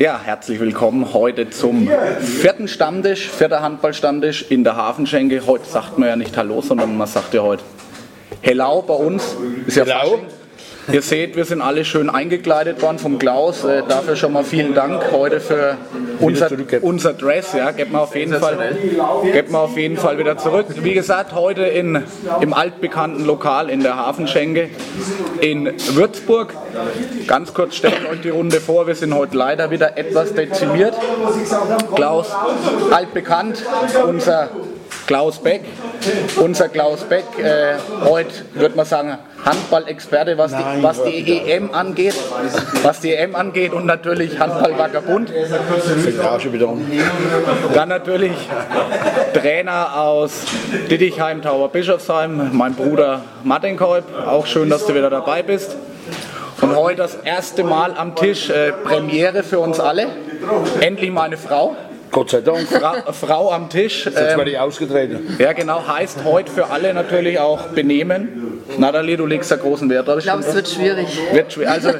Ja, herzlich willkommen heute zum vierten Stammtisch, vierter Handballstammtisch in der Hafenschenke. Heute sagt man ja nicht Hallo, sondern man sagt ja heute Hello bei uns. Ist ja Hello. Fasching. Ihr seht, wir sind alle schön eingekleidet worden vom Klaus. Äh, dafür schon mal vielen Dank heute für unser, unser Dress. Ja, gebt mal auf jeden Fall, gebt mal auf jeden Fall wieder zurück. Wie gesagt, heute in, im altbekannten Lokal in der Hafenschenke in Würzburg. Ganz kurz stellt euch die Runde vor. Wir sind heute leider wieder etwas dezimiert. Klaus, altbekannt, unser Klaus Beck. Unser Klaus Beck, äh, heute würde man sagen, Handball-Experte, was, die, was die EM angeht, was die EM angeht und natürlich Handball-Vagabund. Dann natürlich Trainer aus Dittichheim, Tauber Bischofsheim, mein Bruder Martin Kolb. Auch schön, dass du wieder dabei bist. Und heute das erste Mal am Tisch, äh, Premiere für uns alle. Endlich meine Frau. Gott sei Dank. Fra Frau am Tisch. Jetzt Ähm, werde ich ausgetreten. ja, genau, heißt heute für alle natürlich auch Benehmen. Natalie, du legst da großen Wert drauf. Ich glaube, es wird schwierig. Wird schwer. Also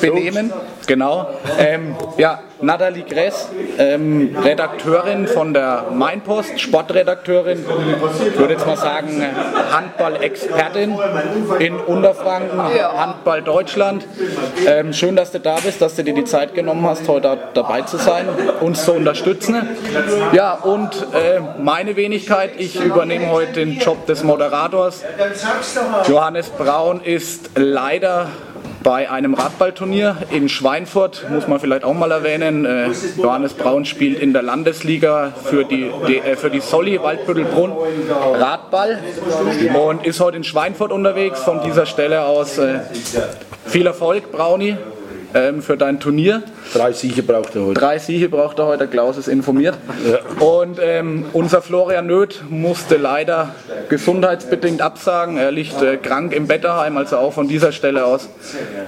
Benehmen, genau. Ähm, ja, Nathalie Gress, ähm, Redakteurin von der Mainpost, Sportredakteurin, würde jetzt mal sagen Handball-Expertin in Unterfranken, Handball Deutschland. Ähm, schön, dass du da bist, dass du dir die Zeit genommen hast, heute dabei zu sein, uns zu unterstützen. Ja, und äh, meine Wenigkeit, ich übernehme heute den Job des Moderators. Johannes Braun ist leider bei einem Radballturnier in Schweinfurt, muss man vielleicht auch mal erwähnen. Äh, Johannes Braun spielt in der Landesliga für die, die, äh, für die Solli Waldbüttelbrunn Radball und ist heute in Schweinfurt unterwegs. Von dieser Stelle aus äh, viel Erfolg, Brauni, ähm, für dein Turnier. Drei Siege braucht er heute. Drei Siege braucht er heute, der Klaus ist informiert. Und ähm, unser Florian Nöth musste leider gesundheitsbedingt absagen. Er liegt äh, krank im Bett daheim, also auch von dieser Stelle aus.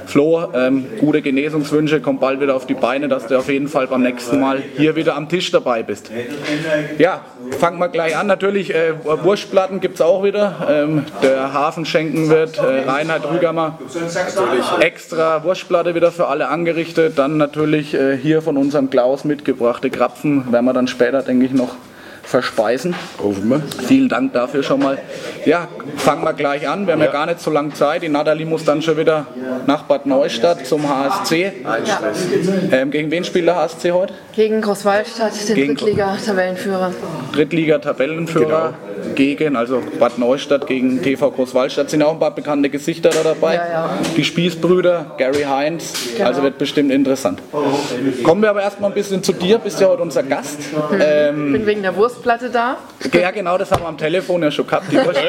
Flo, ähm, gute Genesungswünsche, komm bald wieder auf die Beine, dass du auf jeden Fall beim nächsten Mal hier wieder am Tisch dabei bist. Ja, fangen wir gleich an. Natürlich, äh, Wurstplatten gibt es auch wieder. Ähm, der Hafen schenken wird, äh, Reinhard Rügermer. Extra Wurstplatte wieder für alle angerichtet. Dann natürlich äh, hier von unserem Klaus mitgebrachte Krapfen. Werden wir dann später, denke ich, noch verspeisen. Hoffen wir. Vielen Dank dafür schon mal. Ja, fangen wir gleich an. Wir haben ja, gar nicht so lange Zeit. Die Nathalie muss dann schon wieder nach Bad Neustadt zum HSC. Ähm, gegen wen spielt der HSC heute? Gegen Großwallstadt, den Gegen- Drittliga-Tabellenführer. Drittliga-Tabellenführer gegen, also Bad Neustadt gegen TV Großwallstadt. Sind auch ein paar bekannte Gesichter da dabei. Ja, ja. Die Spießbrüder, Gary Heinz. Also wird bestimmt interessant. Kommen wir aber erstmal ein bisschen zu dir. Bist ja heute unser Gast. Ähm, Bin wegen der Wurstplatte da. ja, genau, das haben wir am Telefon ja schon gehabt. Die, Wurst,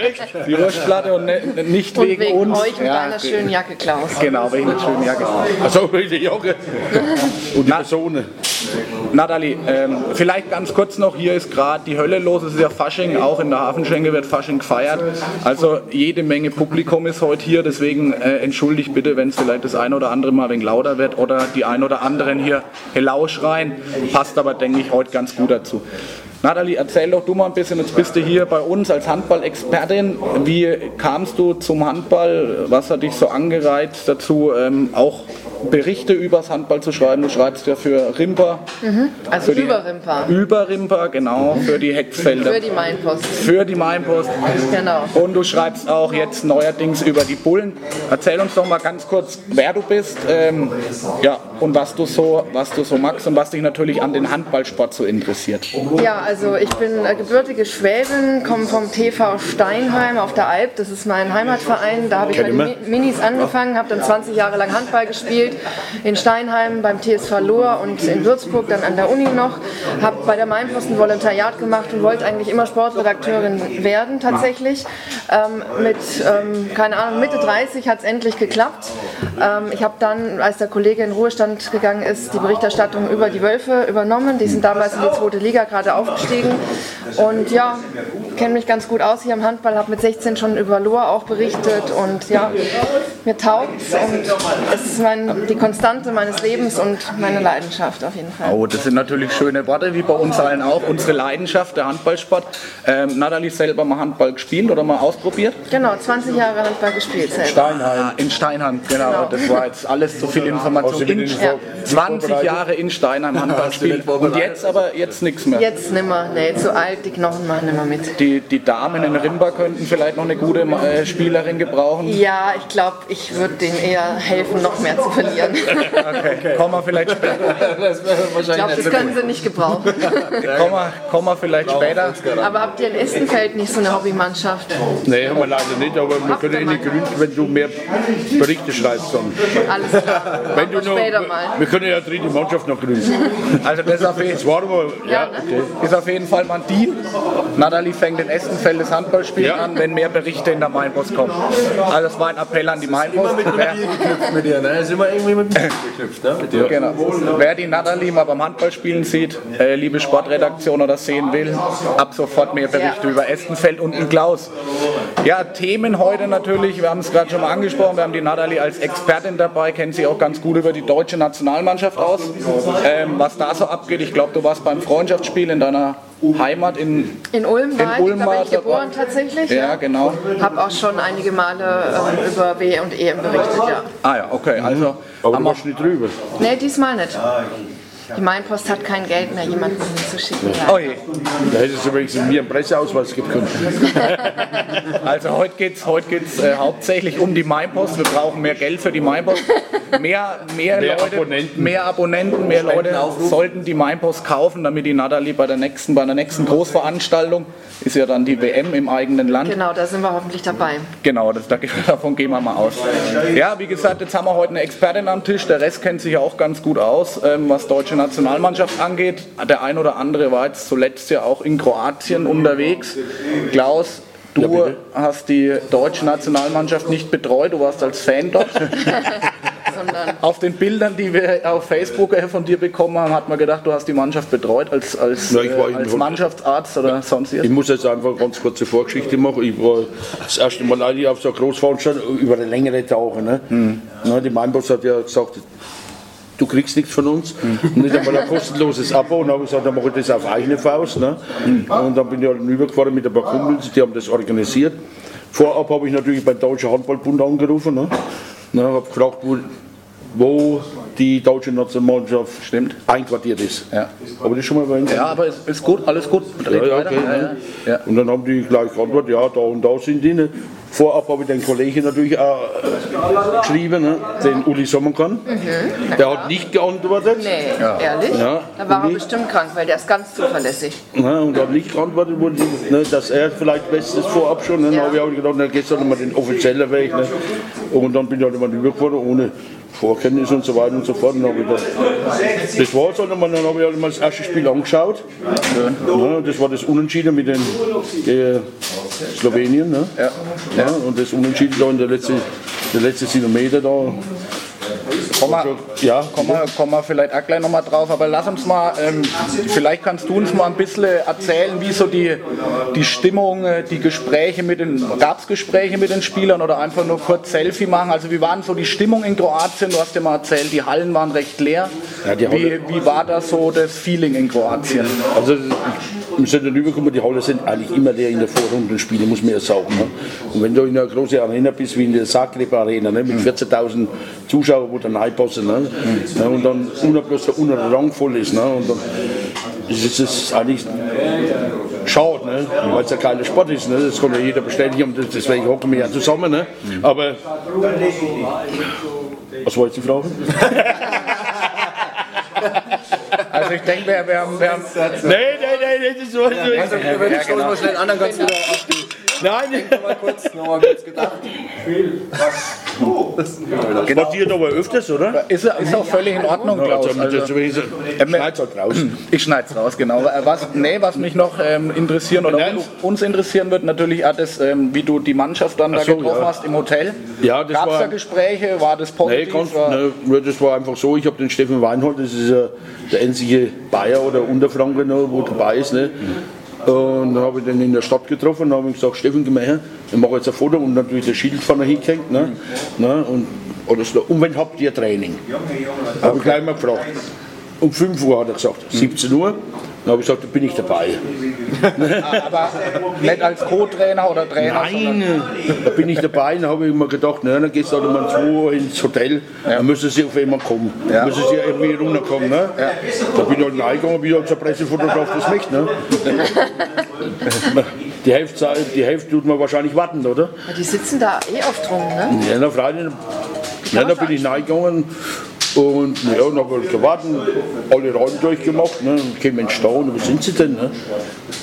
die Wurstplatte und ne, nicht Und wegen, wegen uns. euch und Ja, deiner schönen Jacke, Klaus. Genau, wegen der schönen Jacke. Also die Jacke. Und die Personen. Nathalie, ähm, vielleicht ganz kurz noch, hier ist gerade die Hölle los, es ist ja Fasching, auch in der Hafenschenke wird Fasching gefeiert. Also jede Menge Publikum ist heute hier, deswegen äh, entschuldigt bitte, wenn es vielleicht das ein oder andere mal ein wenig lauter wird oder die ein oder anderen hier Hello schreien. Passt aber, denke ich, heute ganz gut dazu. Nathalie, erzähl doch du mal ein bisschen, jetzt bist du hier bei uns als Handball-Expertin. Wie kamst du zum Handball? Was hat dich so angereizt dazu, ähm, auch Berichte übers Handball zu schreiben? Du schreibst ja für Rimper, Also Für die- über Rimpa. über Rimper, genau, für die Hecksfelder, Für die Mainpost. für die Mainpost. Genau. Und du schreibst auch jetzt neuerdings über die Bullen. Erzähl uns doch mal ganz kurz, wer du bist, ähm, ja, und was du so, was du so magst und was dich natürlich an den Handballsport so interessiert. Ja, also ich bin äh, gebürtige Schwäbin, komme vom TV Steinheim auf der Alp. Das ist mein Heimatverein. Da habe ich Mi- Minis angefangen, habe dann 20 Jahre lang Handball gespielt. In Steinheim beim TSV Lohr und in Würzburg dann an der Uni noch. Habe bei der Mainpost ein Volontariat gemacht und wollte eigentlich immer Sportredakteurin werden tatsächlich. Ähm, mit, ähm, keine Ahnung, Mitte 30 hat es endlich geklappt. Ähm, ich habe dann, als der Kollege in Ruhestand gegangen ist, die Berichterstattung über die Wölfe übernommen. Die sind damals in die zweite Liga gerade aufgestiegen. Und ja, kenne mich ganz gut aus hier im Handball, habe mit 16 schon über Lohr auch berichtet und ja, mir taugt und es ist mein, die Konstante meines Lebens und meine Leidenschaft auf jeden Fall. Oh, das sind natürlich schöne Worte, wie bei uns allen auch. Unsere Leidenschaft, der Handballsport. Ähm, Nathalie selber mal Handball gespielt oder mal ausprobiert? Genau, 20 Jahre Handball gespielt selbst. Steinheim. Ah, in Steinheim, genau. das war jetzt alles zu viel Information. In, Ja. 20 Jahre in Steinheim Handballspiel und jetzt aber jetzt nichts mehr. Jetzt nimmer, nee, zu alt, die Knochen machen nimmer mit. Die, die Damen in Rimba könnten vielleicht noch eine gute äh, Spielerin gebrauchen. Ja, ich glaube, ich würde denen eher helfen, noch mehr zu verlieren. Okay, kommen wir vielleicht später. Das Ich glaube, nicht das können sie nicht gebrauchen. Kommen wir, kommen wir vielleicht später. Aber habt ihr in Estenfeld nicht so eine Hobbymannschaft? Nee, haben wir leider nicht, aber wir können in die Gründe, wenn du mehr Berichte schreibst dann. Alles klar. Wenn du noch, später mal. wir können ja dritte Mannschaft noch gründen. Also das ist auf, jeden, Das war aber, ja, Ja, ne? okay. ist auf jeden Fall mal ein Deal. Natalie fängt in Estenfeld das Handballspiel Ja. an, wenn mehr Berichte in der Mainpost kommen. Also das war ein Appell an die Mainpost. mit einem Bier geknüpft mit dir, ne? Ist immer irgendwie mit dem Bier geknüpft, ne? Mit dir. genau. Wer die Natalie mal beim Handballspielen sieht, äh, liebe Sportredaktion oder sehen will, ab sofort mehr Berichte Ja. über Estenfeld und Klaus. Ja, Themen heute natürlich, wir haben es gerade schon mal angesprochen, wir haben die Natalie als Expertin dabei, kennt sie auch ganz gut über die deutsche Nationalmannschaft aus. Ähm, was da so abgeht, ich glaube, du warst beim Freundschaftsspiel in deiner Heimat in In Ulm war In ich, Ulm da war bin ich geboren tatsächlich. Ja, genau. Habe auch schon einige Male ähm, über W und EM berichtet, ja. Ah ja, okay, also Aber haben du wir, warst nicht drüber. Nee, diesmal nicht. Die Mainpost hat kein Geld mehr, jemanden hinzuschicken. oh je. Da hättest du wenigstens mir einen Presseausweis können. Also heute geht es heute geht's, äh, hauptsächlich um die Mainpost. Wir brauchen mehr Geld für die Mainpost. Mehr, mehr, Mehr Leute, Abonnenten. mehr Abonnenten, mehr Leute sollten die Mainpost kaufen, damit die Natalie bei der nächsten, bei der nächsten Großveranstaltung ist ja dann die WM im eigenen Land. Genau, da sind wir hoffentlich dabei. Genau, das, da- davon gehen wir mal aus. Ja, wie gesagt, jetzt haben wir heute eine Expertin am Tisch. Der Rest kennt sich ja auch ganz gut aus, ähm, was deutsche Nationalmannschaft angeht. Der ein oder andere war jetzt zuletzt ja auch in Kroatien unterwegs. Klaus, du bitte. hast die deutsche Nationalmannschaft nicht betreut, du warst als Fan dort. Sondern Auf den Bildern, die wir auf Facebook äh, von dir bekommen haben, hat man gedacht, du hast die Mannschaft betreut als, als, Ja, ich war äh, als Mannschaftsarzt oder sonst Ich irgendwas. muss jetzt einfach eine ganz kurze Vorgeschichte machen. Ich war das erste Mal eigentlich auf so einer Großveranstaltung über eine längere Tage. Ne? Na, die Mainboss hat ja gesagt, du kriegst nichts von uns. Nicht einmal ein kostenloses Abo. Und dann habe ich gesagt, dann mache ich das auf eigene Faust. Ne? Und dann bin ich halt rübergefahren mit ein paar Kumpels, die haben das organisiert. Vorab habe ich natürlich beim Deutschen Handballbund angerufen. Ne? Ne, habe gefragt, wo, wo die deutsche Nationalmannschaft Stimmt. einquartiert ist. Ja. Aber das schon mal erwähnt? Ja, aber ist, ist gut, alles gut. Ja, ja, okay. Ja. Und dann haben die gleich geantwortet, ja, da und da sind die. Ne? Vorab habe ich den Kollegen natürlich auch äh, geschrieben, ne? den Uli Sommerkan. Der hat nicht geantwortet. Nee, ehrlich? Ja. Da war er die- bestimmt krank, weil der ist ganz zuverlässig. Ne? Und hat nicht geantwortet, wo die, ne? dass er vielleicht Bestes vorab schon. Ne? Dann Ja. habe ich auch gedacht, na, gehst du nochmal den offiziellen Weg. Ne? Und dann bin ich halt immer rübergefahren, ohne Vorkenntnis und so weiter und so fort. Und dann habe ich gedacht, das war's halt. Und dann habe ich halt mal das erste Spiel angeschaut. Ja, das war das Unentschieden mit den äh, Slowenien. Ne? Ja. Ja, und das Unentschieden da in der letzten der letzte Kilometer da. Komm mal, Ja, kommen wir, kommen wir vielleicht auch gleich nochmal drauf, aber lass uns mal, ähm, vielleicht kannst du uns mal ein bisschen erzählen, wie so die, die Stimmung, äh, die Gespräche mit den, gab es Gespräche mit den Spielern oder einfach nur kurz Selfie machen? Also wie war denn so die Stimmung in Kroatien? Du hast ja mal erzählt, die Hallen waren recht leer. Ja, die wie, wie war da so das Feeling in Kroatien? Also wir sind dann rübergekommen, die Halle sind eigentlich immer leer in der Vorrundenspiele, muss man ja sagen. Ne? Und wenn du in einer großen Arena bist, wie in der Zagreb Arena, ne? mit 14.000 Zuschauern, wo dann reinpassen, ne? Ja, und dann unter bloß der untere Rang voll ist. Ne? Und dann ist es eigentlich schade, ne? weil es ein geiler Sport ist. Ne? Das kann ja jeder bestätigen, und deswegen hocken wir ja zusammen. Ne? Aber was war jetzt die Frage? Also ich denke, wir, wir haben, wir haben Nein, nein, nein, das war so. Also, wenn ich stoßen mal schnell den anderen ganz wieder auf die. Nein, Mal kurz, nochmal kurz gedacht. Genau. passiert aber öfters, oder? ist, ist auch völlig in Ordnung, Klaus. Also, Also, also, also, schneid's halt raus. Ich schneide es raus, genau. Was, nee, was mich noch ähm, interessieren oder Nein. uns, uns interessieren wird, natürlich auch das, ähm, wie du die Mannschaft dann da so, getroffen ja. hast im Hotel. Ja, das Gab es war- da Gespräche? War das Nee, positiv? ganz, war, ne, nur das war einfach so, ich habe den Steffen Weinhold, das ist ja der einzige Bayer oder Unterfranke, ne, wo dabei ist. Ne. Und dann habe ich den in der Stadt getroffen und habe ihm gesagt, Steffen, geh mal her, ich mache jetzt ein Foto und natürlich das Schild vorne hingehängt. Ne, ne, und, oder so, und wenn habt ihr Training? Habe ich gleich mal gefragt. Um 5 Uhr hat er gesagt, 17 Uhr. Dann habe ich gesagt, da bin ich dabei. Aber nicht als Co-Trainer oder Trainer? Nein, da bin ich dabei. Dann habe ich mir gedacht, na, dann gehst du halt um 2 Uhr ins Hotel, dann müssen sie auf einmal kommen. Ja. Müssen sie irgendwie runterkommen. Ne? Da bin ich halt reingegangen, bin halt zur Pressefotograf, das möchte. Ne? Die Hälfte, die Hälfte tut man wahrscheinlich warten, oder? Ja, Die sitzen da eh oft rum, ne? Ja, na, Freitag, ja, da bin ich reingegangen und ja, dann habe ich gewartet, alle Räume durchgemacht, ne, und käme ins Staunen, wo sind sie denn? Ne?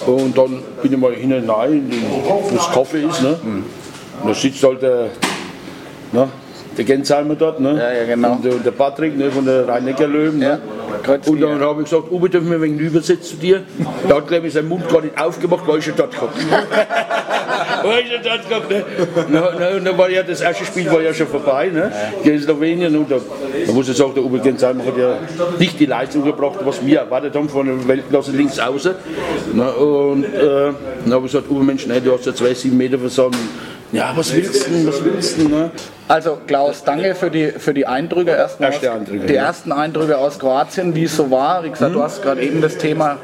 Und dann bin ich mal hinein, wo das Kaffee ist. Ne? Und da sitzt halt der, ne, der Gensheimer dort, ne? Ja, ja, genau. und, der, und der Patrick ne, von der rhein löwen Ja, Ne? Und dann habe ich gesagt, Uwe, dürfen wir wegen übersetzen zu dir? Da hat glaube ich seinen Mund gar nicht aufgemacht, weil ich schon dort gehabt. ne? Dann war ja das erste Spiel war ja schon vorbei, ne? Gegen Slowenien. Und da, da muss ich sagen, der Uwe Gensheimer hat ja nicht die Leistung gebracht, was wir erwartet haben von der Weltklasse links außen. Na, und äh, dann habe ich gesagt, Uwe Mensch, nein, du hast ja zwei, sieben Meter versammelt. Ja, was willst du denn, was willst du denn, ne? Also Klaus, danke für die, für die Eindrücke erstmal. Erste aus- Eindrücke, die ja. ersten Eindrücke aus Kroatien, wie es so war. Wie gesagt, du hast gerade eben das Thema,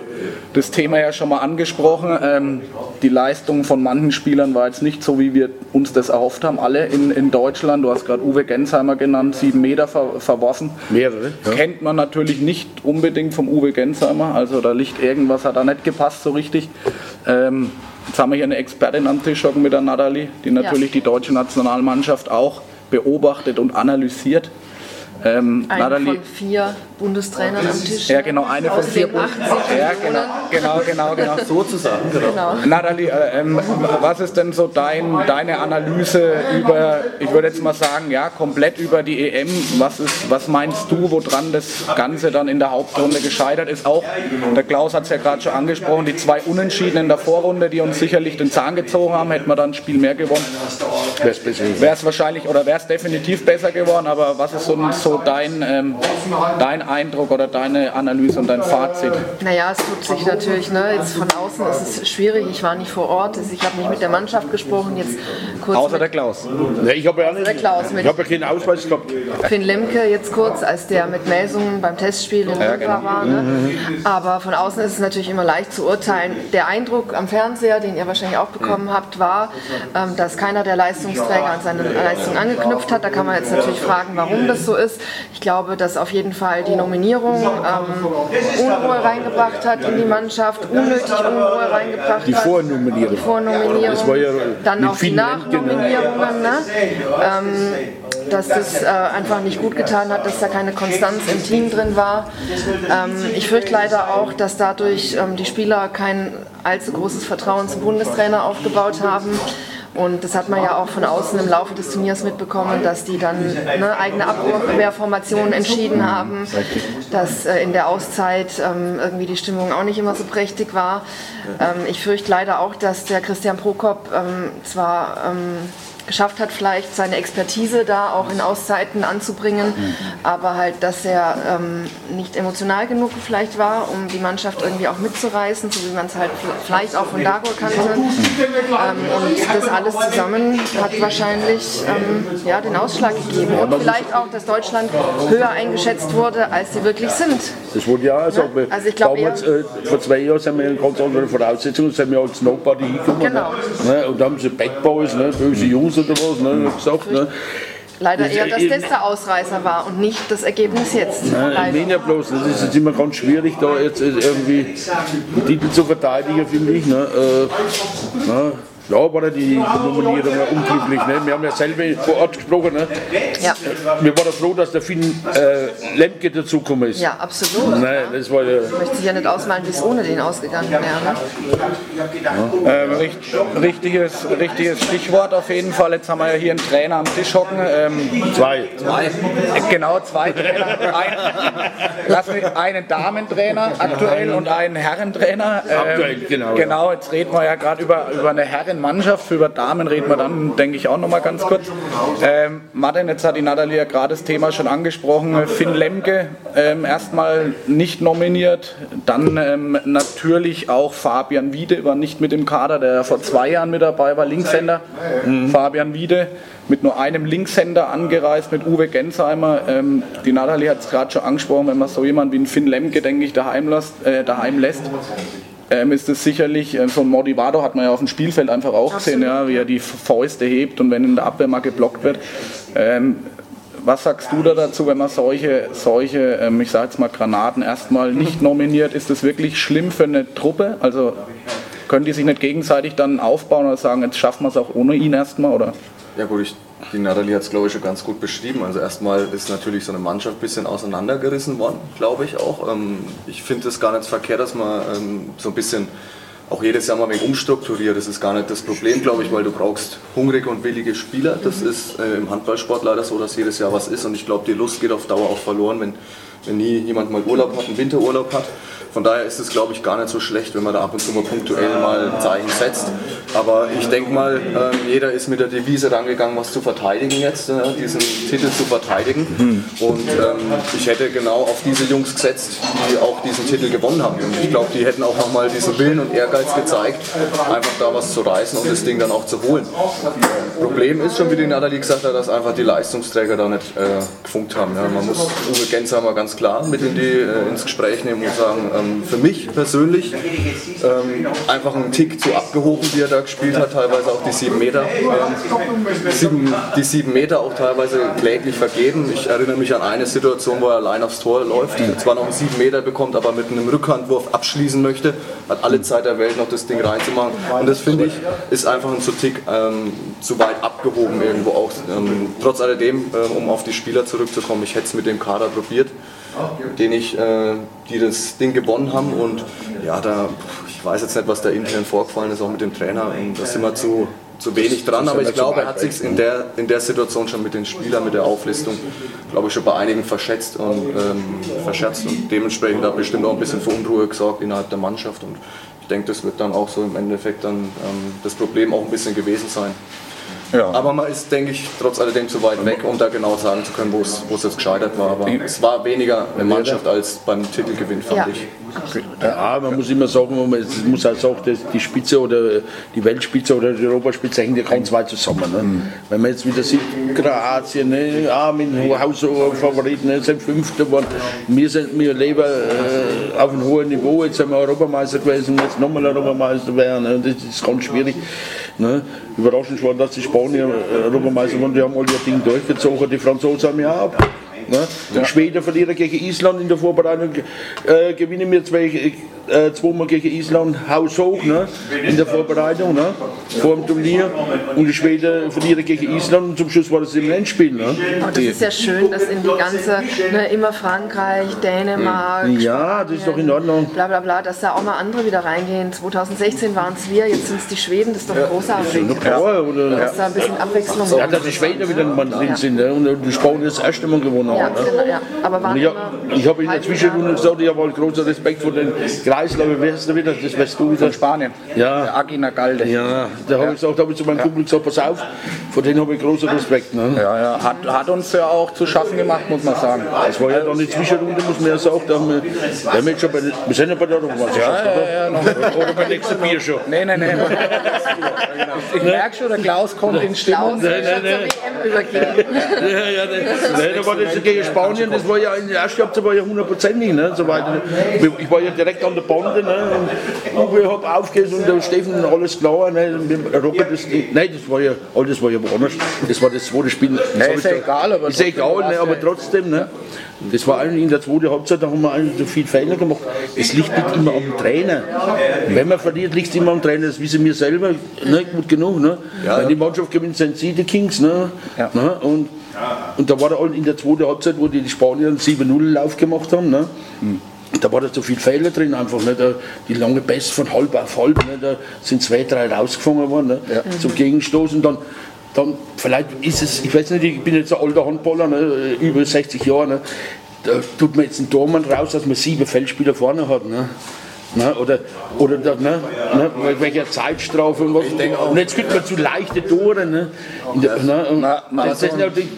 das Thema ja schon mal angesprochen. Ähm, die Leistung von manchen Spielern war jetzt nicht so, wie wir uns das erhofft haben. Alle in, in Deutschland, du hast gerade Uwe Gensheimer genannt, sieben Meter ver, verworfen. Mehrere. Ja. Kennt man natürlich nicht unbedingt vom Uwe Gensheimer, also da liegt irgendwas, hat da nicht gepasst so richtig. Ähm, jetzt haben wir hier eine Expertin am Tisch hocken mit der Natalie, die natürlich die deutsche Nationalmannschaft auch beobachtet und analysiert. Ähm, Ein Natalie, von vier Bundestrainern am Tisch. ja genau, eine von vier 80 Ja, genau, genau, genau, genau. Sozusagen, genau. Genau. Natalie, äh, ähm, was ist denn so dein, deine Analyse über, ich würde jetzt mal sagen, ja, komplett über die EM? Was, ist, was meinst du, woran das Ganze dann in der Hauptrunde gescheitert ist? Auch, der Klaus hat es ja gerade schon angesprochen, die zwei Unentschieden in der Vorrunde, die uns sicherlich den Zahn gezogen haben, hätten wir dann ein Spiel mehr gewonnen. Wäre es wahrscheinlich oder wäre es definitiv besser geworden, aber was ist so, so dein, ähm, dein Eindruck oder deine Analyse und dein Fazit? Naja, es tut sich natürlich, ne, jetzt von außen ist es schwierig. Ich war nicht vor Ort, ich habe nicht mit der Mannschaft gesprochen. Jetzt kurz Außer der Klaus. Nee, ich habe ja nicht. Der Klaus ich habe ja keinen Ausweis gehabt. Finn Lemke jetzt kurz, als der mit Melsungen beim Testspiel in Ja, genau. war. Ne? Aber von außen ist es natürlich immer leicht zu urteilen. Der Eindruck am Fernseher, den ihr wahrscheinlich auch bekommen habt, war, ähm, dass keiner der Leistungsträger an seine Leistung angeknüpft hat. Da kann man jetzt natürlich fragen, warum das so ist. Ich glaube, dass auf jeden Fall die Nominierung ähm, Unruhe reingebracht hat in die Mannschaft, unnötig Unruhe reingebracht Die hat. Vornominierung. Die Vornominierung. Das war ja Dann auch die ne? Nachnominierungen. Ne? Ähm, dass das äh, einfach nicht gut getan hat, dass da keine Konstanz im Team drin war. Ähm, ich fürchte leider auch, dass dadurch ähm, die Spieler kein allzu großes Vertrauen zum Bundestrainer aufgebaut haben. Und das hat man ja auch von außen im Laufe des Turniers mitbekommen, dass die dann ne, eigene Abwehrformationen entschieden haben, dass äh, in der Auszeit ähm, irgendwie die Stimmung auch nicht immer so prächtig war. Ähm, ich fürchte leider auch, dass der Christian Prokop ähm, zwar geschafft hat, vielleicht seine Expertise da auch in Auszeiten anzubringen, aber halt, dass er ähm, nicht emotional genug vielleicht war, um die Mannschaft irgendwie auch mitzureißen, so wie man es halt vielleicht auch von Dagor kannte. Ähm, und das alles zusammen hat wahrscheinlich ähm, ja, den Ausschlag gegeben. Und vielleicht auch, dass Deutschland höher eingeschätzt wurde, als sie wirklich sind. Das wurde ja also, Also ich glaub damals, äh, vor zwei Jahren sind wir in ganz anderen Voraussetzungen, sind wir als Nobody hingekommen. Genau. Ne? Und da haben sie Bad Boys, ne? böse Jungs oder was, ne? gesagt. Ne? Leider eher, dass das der Ausreißer war und nicht das Ergebnis jetzt. Ne? Ich ja bloß, das ist jetzt immer ganz schwierig, da jetzt irgendwie den Titel zu verteidigen, finde ich. Ne? Äh, ne? Ja, war ja die Nominierung ja unglücklich. Ne? Wir haben ja selber vor Ort gesprochen. Ne? Ja. Wir waren froh, dass der Finn äh, Lemke dazugekommen ist. Ja, absolut. Ne? Das war ja, Ich möchte sich ja nicht ausmalen, wie es ohne den ausgegangen wäre. Ne? Ähm, richt, richtiges, richtiges Stichwort auf jeden Fall. Jetzt haben wir ja hier einen Trainer am Tisch hocken. Ähm, zwei. Äh, Genau, zwei Trainer. Ein, lass mich, einen Damentrainer aktuell und einen Herrentrainer. Ähm, Aktuell, genau, Genau, jetzt reden wir ja gerade über, über eine Herrenmannschaft. Über Damen reden wir dann, denke ich, auch noch mal ganz kurz. Ähm, Martin, jetzt hat die Natalie ja gerade das Thema schon angesprochen. Finn Lemke ähm, erstmal nicht nominiert. Dann ähm, natürlich auch Fabian Wiede war nicht mit im Kader, der vor zwei Jahren mit dabei war, Linkshänder. Fabian Wiede mit nur einem Linkshänder angereist, mit Uwe Gensheimer. Ähm, die Nathalie hat es gerade schon angesprochen, wenn man so jemanden wie einen Finn Lemke, denke ich, daheim, lässt, äh, daheim lässt, ähm, ist es sicherlich, äh, so ein Motivado hat man ja auf dem Spielfeld einfach auch gesehen, ja, wie er die Fäuste hebt und wenn in der Abwehr mal geblockt wird. Ähm, was sagst du da dazu, wenn man solche, solche ähm, ich sage jetzt mal Granaten erstmal nicht nominiert? Ist das wirklich schlimm für eine Truppe? Also können die sich nicht gegenseitig dann aufbauen oder sagen, jetzt schaffen wir es auch ohne ihn erstmal? Oder? Ja gut, ich, die Nathalie hat es glaube ich schon ganz gut beschrieben. Also erstmal ist natürlich so eine Mannschaft ein bisschen auseinandergerissen worden, glaube ich auch. Ähm, ich finde es gar nicht verkehrt, dass man ähm, so ein bisschen auch jedes Jahr mal ein wenig umstrukturiert. Das ist gar nicht das Problem, glaube ich, weil du brauchst hungrige und willige Spieler. Das ist äh, im Handballsport leider so, dass jedes Jahr was ist. Und ich glaube, die Lust geht auf Dauer auch verloren, wenn, wenn nie jemand mal Urlaub hat, einen Winterurlaub hat. Von daher ist es, glaube ich, gar nicht so schlecht, wenn man da ab und zu mal punktuell mal ein Zeichen setzt. Aber ich denke mal, ähm, jeder ist mit der Devise rangegangen, was zu verteidigen jetzt, äh, diesen Titel zu verteidigen. Und ähm, ich hätte genau auf diese Jungs gesetzt, die auch diesen Titel gewonnen haben. Und ich glaube, die hätten auch nochmal diesen Willen und Ehrgeiz gezeigt, einfach da was zu reißen und das Ding dann auch zu holen. Problem ist schon, wie die Nathalie gesagt hat, dass einfach die Leistungsträger da nicht äh, gefunkt haben. Ja, man muss Uwe Gensheimer ganz klar mit in die, äh, ins Gespräch nehmen und sagen, ähm, für mich persönlich ähm, einfach ein Tick zu abgehoben, wie er da gespielt hat, teilweise auch die sieben Meter. Ähm, sieben, die sieben Meter auch teilweise kläglich vergeben. Ich erinnere mich an eine Situation, wo er allein aufs Tor läuft, zwar noch einen sieben Meter bekommt, aber mit einem Rückhandwurf abschließen möchte, hat alle Zeit der Welt noch das Ding reinzumachen. Und das finde ich, ist einfach ein zu Tick ähm, zu weit abgehoben irgendwo auch. Ähm, trotz alledem, äh, um auf die Spieler zurückzukommen, ich hätte es mit dem Kader probiert, den ich, äh, die das Ding gewonnen haben und ja, da, ich weiß jetzt nicht, was da intern vorgefallen ist, auch mit dem Trainer, und da sind wir zu, zu wenig dran, aber ich glaube, er hat sich in der, in der Situation schon mit den Spielern, mit der Auflistung, glaube ich, schon bei einigen verschätzt und ähm, verscherzt und dementsprechend hat bestimmt auch ein bisschen für Unruhe gesorgt innerhalb der Mannschaft und ich denke, das wird dann auch so im Endeffekt dann ähm, das Problem auch ein bisschen gewesen sein. Ja. Aber man ist, denke ich, trotz alledem zu weit weg, um da genau sagen zu können, wo es wo es jetzt gescheitert war. Aber es war weniger eine Mannschaft als beim Titelgewinn, fand Ja. ich. Ja, man muss immer sagen, es muss halt sagen, dass die Spitze oder die Weltspitze oder die Europaspitze hängen ja ganz weit zusammen. Ne? Wenn man jetzt wieder sieht, Kroatien, ne, mit dem Hausfavoriten, ne, sind Fünfter geworden. Wir, sind, wir leben äh, auf einem hohen Niveau, jetzt sind wir Europameister gewesen, jetzt nochmal Europameister werden. Ne? Das ist ganz schwierig. Ne? Überraschend war, dass die Spanier äh, Europameister waren, die haben alle ihr Ding durchgezogen, die Franzosen haben ja auch. Ne? Die Schweden verlieren gegen Island in der Vorbereitung, äh, gewinnen wir zwei, äh, zweimal gegen Island haushoch ne? in der Vorbereitung, ne? vor dem Turnier. Und die Schweden verlieren gegen Island und zum Schluss war das im Endspiel. Ne? Und das ist ja schön, dass in die ganze, ne, immer Frankreich, Dänemark, Ja, das ist doch in Ordnung. bla bla bla, dass da auch mal andere wieder reingehen. 2016 waren es wir, jetzt sind es die Schweden, das ist doch großartig. Power, oder? Dass da ein bisschen Abwechslung Ja, dass die Schweden wieder mal drin sind ne? und die Spanien das erste Mal gewonnen Ja. Ne? genau, ja. Aber waren ich habe hab in der Zwischenrunde gesagt, ich habe halt großen Respekt vor den Kreislauf. Wer ist der wieder? Das weißt du wieder. Von Spanien. Ja. Der Agina Galde. Ja, da habe ich gesagt, habe ich zu meinem Kumpel gesagt, pass auf, vor denen habe ich großen Respekt. Ne? Ja, ja. Hat, hat uns ja auch zu schaffen gemacht, muss man sagen. Das war ja dann die Zwischenrunde, muss man ja sagen, da haben wir, da haben wir, schon bei, wir sind ja bei der Europameisterschaft, Ja, ja, noch. oder? Oder beim nächsten Bier schon. Nee, nee, nee. Ich merke schon, der Klaus kommt in Stimmung. Klaus zur WM übergeben. Ja, ja, nee, da war das gegen Spanien, das war ja in der ersten Halbzeit war ja hundertprozentig, ne, so weiter. Ich war ja direkt an der Bande, ne, und Uwe hat aufgehört und der Steffen, alles klar, ne, Robert, das, nein, das war ja, das war ja woanders, das war das zweite Spiel. Das ist ja egal, aber Ist ja trotzdem egal, ne, ja- aber trotzdem, ne. Das war eigentlich in der zweiten Halbzeit, da haben wir eigentlich so viel Fehler gemacht. Es liegt nicht immer am Trainer. Wenn man verliert, liegt es immer am Trainer, das wissen wir selber, ne, gut genug. Ne? Wenn die Mannschaft gewinnt, sind sie die Kings. Ne? Ja. Ne? Und, und da war da in der zweiten Halbzeit, wo die, die Spanier einen 7-0-Lauf gemacht haben, ne? da war da so viel Fehler drin, einfach ne? da, die lange Pässe von halb auf halb, ne? da sind zwei, drei rausgefangen worden ne? zum Gegenstoßen. Dann, dann vielleicht ist es, ich weiß nicht, ich bin jetzt ein alter Handballer, ne? über 60 Jahre, ne? da tut man jetzt einen Tormann raus, dass man sieben Feldspieler vorne hat. Ne? Ne? Oder, oder da, ne? Ne? welcher Zeitstrafe und was. Ich denke auch. Und jetzt kriegt man zu leichte Tore. Ne? Und, ne? Na, na, das, das so ist natürlich-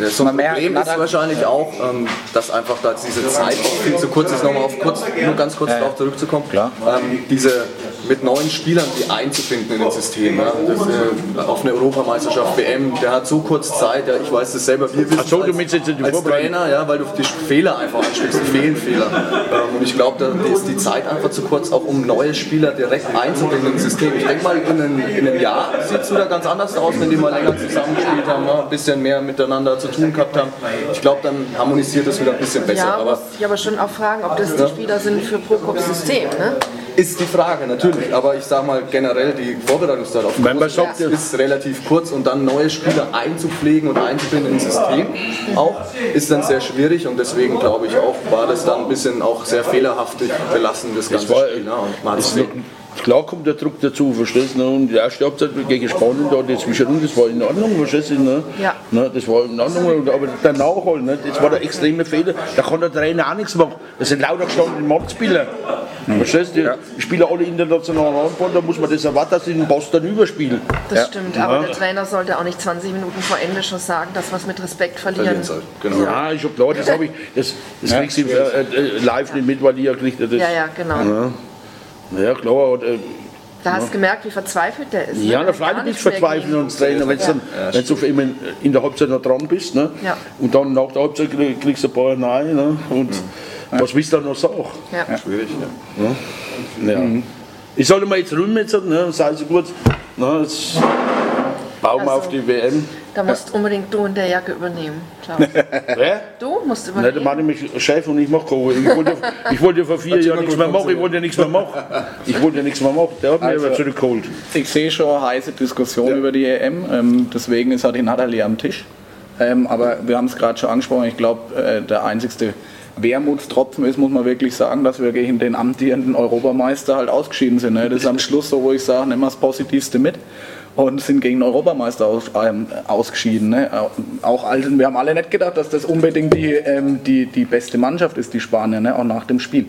Ja, so ein Man merkt, Problem ist wahrscheinlich auch, ähm, dass einfach da diese Zeit auch viel zu kurz ist, nochmal auf kurz, nur ganz kurz darauf zurückzukommen. Klar. Ähm, diese mit neuen Spielern, die einzubinden in ein System. Ja, das, äh, auf eine Europameisterschaft, WM, der hat so kurz Zeit, ja, ich weiß das selber, wir wissen Ach so, du als, als Vorbereitung? Trainer, ja, weil du die Fehler einfach ansprichst, die Fehlenfehler. Ähm, und ich glaube, da ist die Zeit einfach zu kurz, auch um neue Spieler direkt einzubinden ins System. Ich denke mal, in einem, in einem Jahr sieht es wieder ganz anders aus, wenn die mal länger zusammengespielt haben, ja, ein bisschen mehr miteinander zu tun gehabt haben. Ich glaube, dann harmonisiert es wieder ein bisschen besser. Ja, aber muss ich aber schon auch fragen, ob das die Spieler sind für Prokops System. Ne? Ist die Frage, natürlich. Aber ich sage mal generell, die Vorbereitungszeit auf sagt, ja. ist relativ kurz und dann neue Spieler einzupflegen und einzubinden ins System auch ist dann sehr schwierig und deswegen glaube ich auch, war das dann ein bisschen auch sehr fehlerhaftig belassen, das ganze war- Spiel. Ne? Klar kommt der Druck dazu, verstehst du? ne? Und die erste Halbzeit gegen Spanien da dazwischen, das war in Ordnung, verstehst du? Ne? Ja. Ne? Das war in Ordnung, aber danach halt, ne? das war der extreme Fehler. Da kann der Trainer auch nichts machen. Das sind lauter gestandene Marktspieler. Verstehst du? Die spielen alle international Handball, da muss man das erwarten, dass sie den Boss dann überspielen. Das Ja. stimmt, aber der Trainer sollte auch nicht 20 Minuten vor Ende schon sagen, dass wir es mit Respekt verlieren. verlieren soll. Genau. Ja, ist schon klar, das habe ich, das, das kriegst du äh, äh, live nicht mit, weil ich ja gekriegt habe. Ja, ja, genau. Ja, klar. Und, äh, Da hast du gemerkt, wie verzweifelt der ist. ne? Ja, hat freilich gar bist du verzweifelt als Trainer, wenn du wenn du auf einmal in der Halbzeit noch dran bist. Ne? Ja. Und dann nach der Halbzeit krieg- kriegst du ein paar Nein. Ne? Und was willst du dann noch sagen? Ja. Schwierig, ja. Ja. Ich sollte mal jetzt jetzt, ne? sei so gut. Ne? Jetzt wir Also- auf die WM. Da musst unbedingt du in der Jacke übernehmen, Klaus. Wer? Du musst Ne, da übernehmen. mache ich mich Chef und ich mache keinen. Ich wollte, ich wollte ja vor vier Jahren nichts mehr machen. Ich wollte ja nichts mehr machen. Ich wollte ja nichts mehr machen. Der hat mich Also- aber zurückgeholt. Ich sehe schon heiße Diskussion über die EM, ähm, deswegen ist halt die Natalie am Tisch. Ähm, aber wir haben es gerade schon angesprochen, ich glaube, äh, der einzigste Wermutstropfen ist, muss man wirklich sagen, dass wir gegen den amtierenden Europameister halt ausgeschieden sind. Ne? Das ist am Schluss so, wo ich sage, nehmen wir das Positivste mit und sind gegen Europameister aus, ähm, ausgeschieden. Ne? Auch alten, wir haben alle nicht gedacht, dass das unbedingt die, ähm, die, die beste Mannschaft ist, die Spanier, ne? auch nach dem Spiel.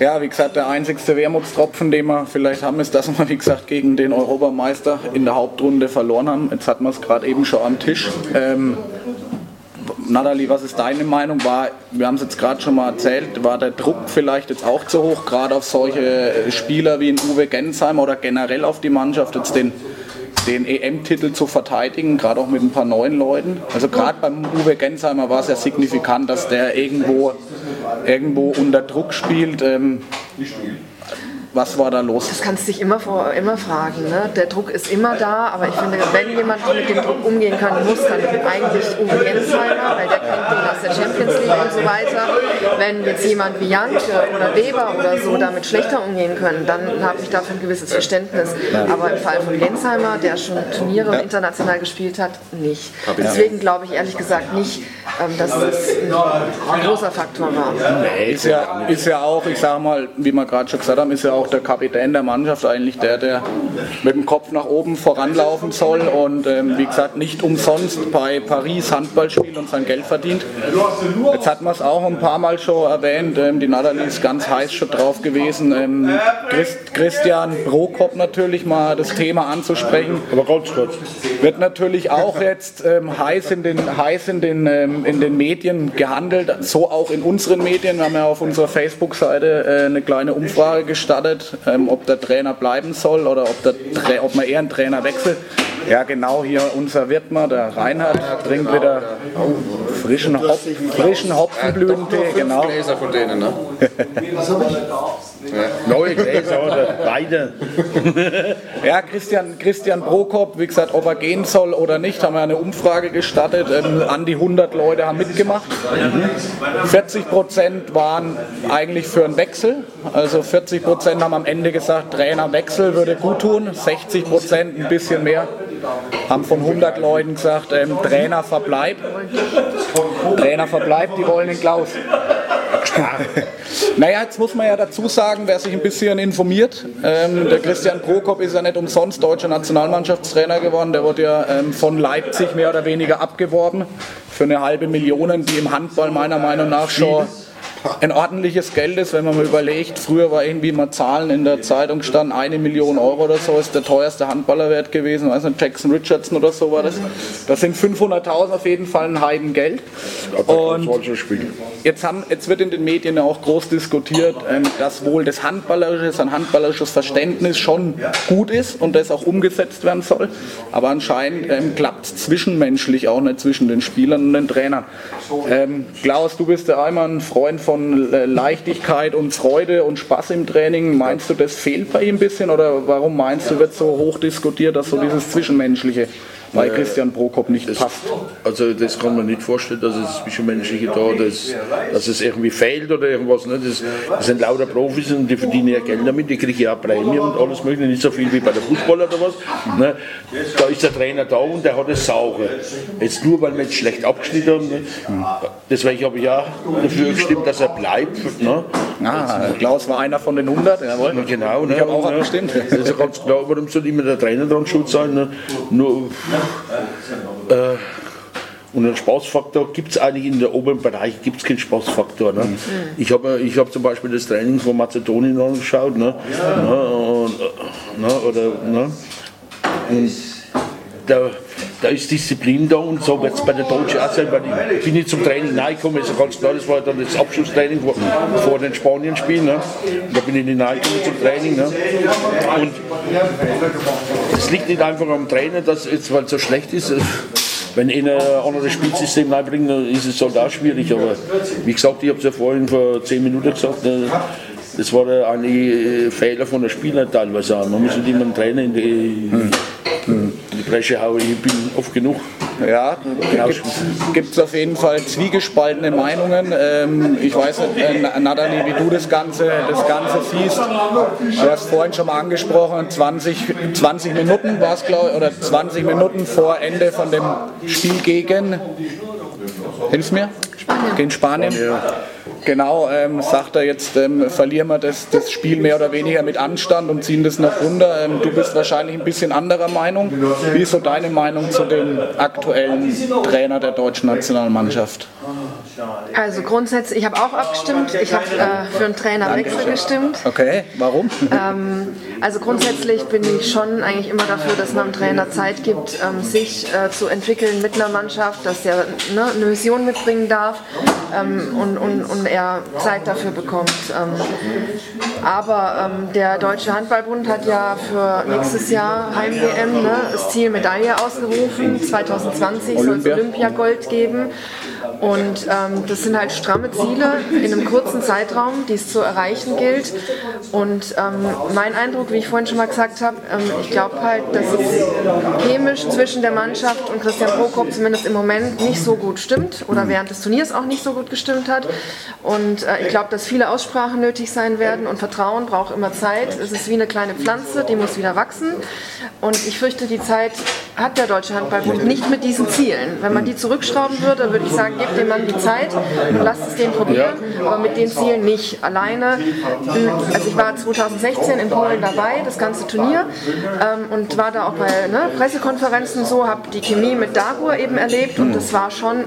Ja, wie gesagt, der einzigste Wermutstropfen, den wir vielleicht haben, ist, dass wir, wie gesagt, gegen den Europameister in der Hauptrunde verloren haben. Jetzt hatten wir es gerade eben schon am Tisch. Ähm, Nathalie, was ist deine Meinung? War, wir haben es jetzt gerade schon mal erzählt, war der Druck vielleicht jetzt auch zu hoch, gerade auf solche Spieler wie in Uwe Gensheimer oder generell auf die Mannschaft, jetzt den, den EM-Titel zu verteidigen, gerade auch mit ein paar neuen Leuten? Also gerade beim Uwe Gensheimer war es ja signifikant, dass der irgendwo, irgendwo unter Druck spielt. Ähm, was war da los? Das kannst du dich immer, vor, immer fragen. Ne? Der Druck ist immer da, aber ich finde, wenn jemand mit dem Druck umgehen kann, muss dann eigentlich Uwe Gensheimer, weil der kennt den aus der Champions League und so weiter. Wenn jetzt jemand wie Janke oder Weber oder so damit schlechter umgehen können, dann habe ich dafür ein gewisses Verständnis. Aber im Fall von Gensheimer, der schon Turniere international gespielt hat, nicht. Deswegen glaube ich ehrlich gesagt nicht, ähm, dass das ein großer Faktor war. Ist ja, ist ja auch, ich sag mal, wie wir gerade schon gesagt haben, ist ja auch der Kapitän der Mannschaft eigentlich der, der mit dem Kopf nach oben voranlaufen soll und ähm, wie gesagt nicht umsonst bei Paris Handball spielt und sein Geld verdient. Jetzt hat man es auch ein paar Mal schon erwähnt, ähm, die Natalie ist ganz heiß schon drauf gewesen, ähm, Christ, Christian Prokop natürlich mal das Thema anzusprechen. Aber ganz kurz. Wird natürlich auch jetzt ähm, heiß, in den, heiß in, den, ähm, in den Medien gehandelt, so auch in unseren Medien. Wir haben ja auf unserer Facebook-Seite äh, eine kleine Umfrage gestartet, ähm, ob der Trainer bleiben soll oder ob, der Tra ob man eher einen Trainer wechselt. Ja, genau hier unser Wirtmer, der Reinhard, trinkt wieder frischen, Hop frischen Hopfenblütentee. Genau. Gläser von denen, ne? Neue Gläser oder beide. Ja, Christian, Christian Prokop, wie gesagt, ob er gehen soll oder nicht, haben wir eine Umfrage gestartet. Ähm, an die 100 Leute haben mitgemacht. 40 Prozent waren eigentlich für einen Wechsel. Also 40 Prozent haben am Ende gesagt, Trainerwechsel würde gut tun. 60 Prozent, ein bisschen mehr, haben von 100 Leuten gesagt, ähm, Trainer verbleibt. Trainer verbleibt, die wollen den Klaus. Naja, jetzt muss man ja dazu sagen, wer sich ein bisschen informiert, ähm, der Christian Prokop ist ja nicht umsonst deutscher Nationalmannschaftstrainer geworden. Der wurde ja ähm, von Leipzig mehr oder weniger abgeworben für eine halbe Million, die im Handball meiner Meinung nach schon ein ordentliches Geld ist, wenn man mal überlegt, früher war irgendwie mal Zahlen in der Zeitung standen, eine Million Euro oder so ist der teuerste Handballerwert gewesen, weiß nicht, Jackson Richardson oder so war das. Das sind 500.000 auf jeden Fall ein Heidengeld. Und jetzt, haben, jetzt wird in den Medien ja auch groß diskutiert, ähm, dass wohl das handballerische, ein handballerisches Verständnis schon gut ist und das auch umgesetzt werden soll. Aber anscheinend ähm, klappt es zwischenmenschlich auch nicht zwischen den Spielern und den Trainern. Ähm, Klaus, du bist ja einmal ein Freund von äh, Leichtigkeit und Freude und Spaß im Training. Meinst du, das fehlt bei ihm ein bisschen oder warum meinst du, wird so hoch diskutiert, dass so dieses Zwischenmenschliche bei Christian Prokop nicht das, passt? Also das kann man nicht vorstellen, dass es Zwischenmenschliche da, dass, dass es irgendwie fehlt oder irgendwas. Ne? Das, das sind lauter Profis und die verdienen ja Geld damit, die kriegen ja auch Prämie und alles mögliche, nicht so viel wie bei der Fußballer oder was. Ne? Da ist der Trainer da und der hat es sauber. Jetzt nur, weil wir jetzt schlecht abgeschnitten haben. Ne? Deswegen habe ich ja dafür gestimmt, dass er bleibt. Ne? Ah, Klaus war einer von den 100, jawohl. Genau, ne? Ich habe auch abgestimmt. Ja ganz klar, warum soll immer der Trainer dran schuld sein? Ne? Nur, äh, und einen Spaßfaktor gibt es eigentlich in der oberen Bereich gibt's keinen Spaßfaktor. Ne? Ich habe ich hab zum Beispiel das Training von Mazedonien angeschaut. Ne? Ne? Und, äh, ne? Oder, ne? Und da, da ist Disziplin da und so wird es bei der Deutschen auch sein, weil ich bin nicht zum Training reingekommen, ist ja ganz klar, das war dann das Abschlusstraining vor, vor den Spanien-Spielen. Ne? Da bin ich nicht reingekommen zum Training. Ne? Und es liegt nicht einfach am Trainer, dass jetzt, weil es so schlecht ist, äh, wenn einer ein anderes Spielsystem reinbringt, dann ist es halt auch schwierig. Aber wie gesagt, ich habe es ja vorhin vor zehn Minuten gesagt, äh, das war der äh, Fehler von den Spielern teilweise. Man muss nicht immer einen Trainer in die, in die Bresche hauen. Ich bin oft genug. Ja, gibt es auf jeden Fall zwiegespaltene Meinungen. Ähm, ich weiß nicht, äh, Nathalie, wie du das Ganze, das Ganze siehst. Du hast vorhin schon mal angesprochen, 20, 20 Minuten war es, glaube ich, oder 20 Minuten vor Ende von dem Spiel gegen, hilf's mir? Spanien. Gegen Spanien. Genau, ähm, sagt er jetzt, ähm, verlieren wir das, das Spiel mehr oder weniger mit Anstand und ziehen das noch runter. Ähm, du bist wahrscheinlich ein bisschen anderer Meinung. Wie ist so deine Meinung zu dem aktuellen Trainer der deutschen Nationalmannschaft? Also grundsätzlich, ich habe auch abgestimmt. Ich habe äh, für einen Trainerwechsel gestimmt. Okay, warum? Ähm, also grundsätzlich bin ich schon eigentlich immer dafür, dass man dem Trainer Zeit gibt, ähm, sich äh, zu entwickeln mit einer Mannschaft, dass er ne, eine Vision mitbringen darf ähm, und, und, und er Zeit dafür bekommt. Ähm, aber ähm, der Deutsche Handballbund hat ja für nächstes Jahr Heim-WM ne, das Ziel Medaille ausgerufen. 2020 soll es Olympia. Olympiagold geben. Und ähm, das sind halt stramme Ziele in einem kurzen Zeitraum, die es zu erreichen gilt. Und ähm, mein Eindruck, wie ich vorhin schon mal gesagt habe, ähm, ich glaube halt, dass es chemisch zwischen der Mannschaft und Christian Prokop zumindest im Moment nicht so gut stimmt oder während des Turniers auch nicht so gut gestimmt hat. Und äh, ich glaube, dass viele Aussprachen nötig sein werden und Vertrauen braucht immer Zeit. Es ist wie eine kleine Pflanze, die muss wieder wachsen. Und ich fürchte, die Zeit hat der Deutsche Handballbund nicht mit diesen Zielen. Wenn man die zurückschrauben würde, würde ich sagen, gebt dem Mann die Zeit und lasst es den probieren, aber mit den Zielen nicht. Alleine, also ich war 2016 in Polen dabei, das ganze Turnier, ähm, und war da auch bei ne, Pressekonferenzen so, habe die Chemie mit Dagur eben erlebt und das war schon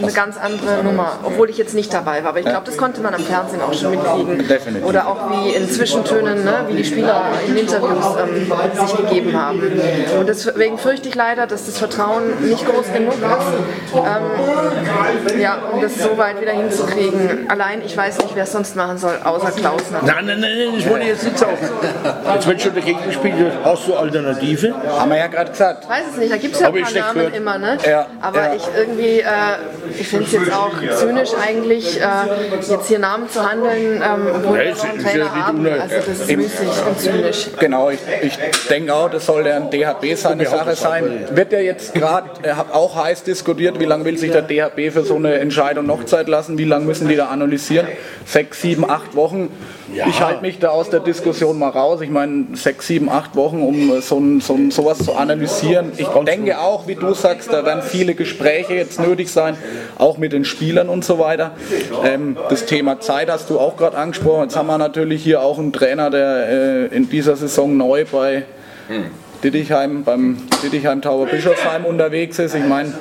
eine ganz andere Nummer, obwohl ich jetzt nicht dabei war. Aber ich glaube, das konnte man am Fernsehen auch schon mitkriegen. Definitiv. Oder auch wie in Zwischentönen, ne, wie die Spieler in Interviews ähm, sich gegeben haben. Und deswegen fürchte ich leider, dass das Vertrauen nicht groß genug ist, ähm, ja, um das so weit wieder hinzukriegen. Allein, ich weiß nicht, wer es sonst machen soll, außer Klaus. Nein, nein, nein, nein, das wollte ich jetzt nicht sagen. Jetzt wenn schon dagegen gespielt wird, hast du Alternative? Haben wir ja gerade gesagt. Ich weiß es nicht, da gibt es ja ein ich paar Namen gehört. immer, ne? Ja, Aber ja. ich irgendwie, äh, ich finde es jetzt auch zynisch eigentlich, äh, jetzt hier Namen zu handeln, ähm, obwohl wir ist- noch einen ist ja Trainer nicht haben. Also das ist müßig und zynisch. Genau, ich, ich denke auch, das soll der DHB seine Sache sein. Wird ja jetzt gerade äh, auch heiß diskutiert, wie lange will sich der DHB für so eine Entscheidung noch Zeit lassen, wie lange müssen die da analysieren? Sechs, sieben, acht Wochen. Ich halte mich da aus der Diskussion mal raus. Ich meine, sechs, sieben, acht Wochen, um so, ein, so ein, sowas zu analysieren. Ich denke auch, wie du sagst, da werden viele Gespräche jetzt nötig sein, auch mit den Spielern und so weiter. Ähm, das Thema Zeit hast du auch gerade angesprochen. Jetzt haben wir natürlich hier auch einen Trainer, der äh, in dieser Saison neu bei Dittichheim beim Dittichheim Tower Bischofsheim unterwegs ist. Ich meine,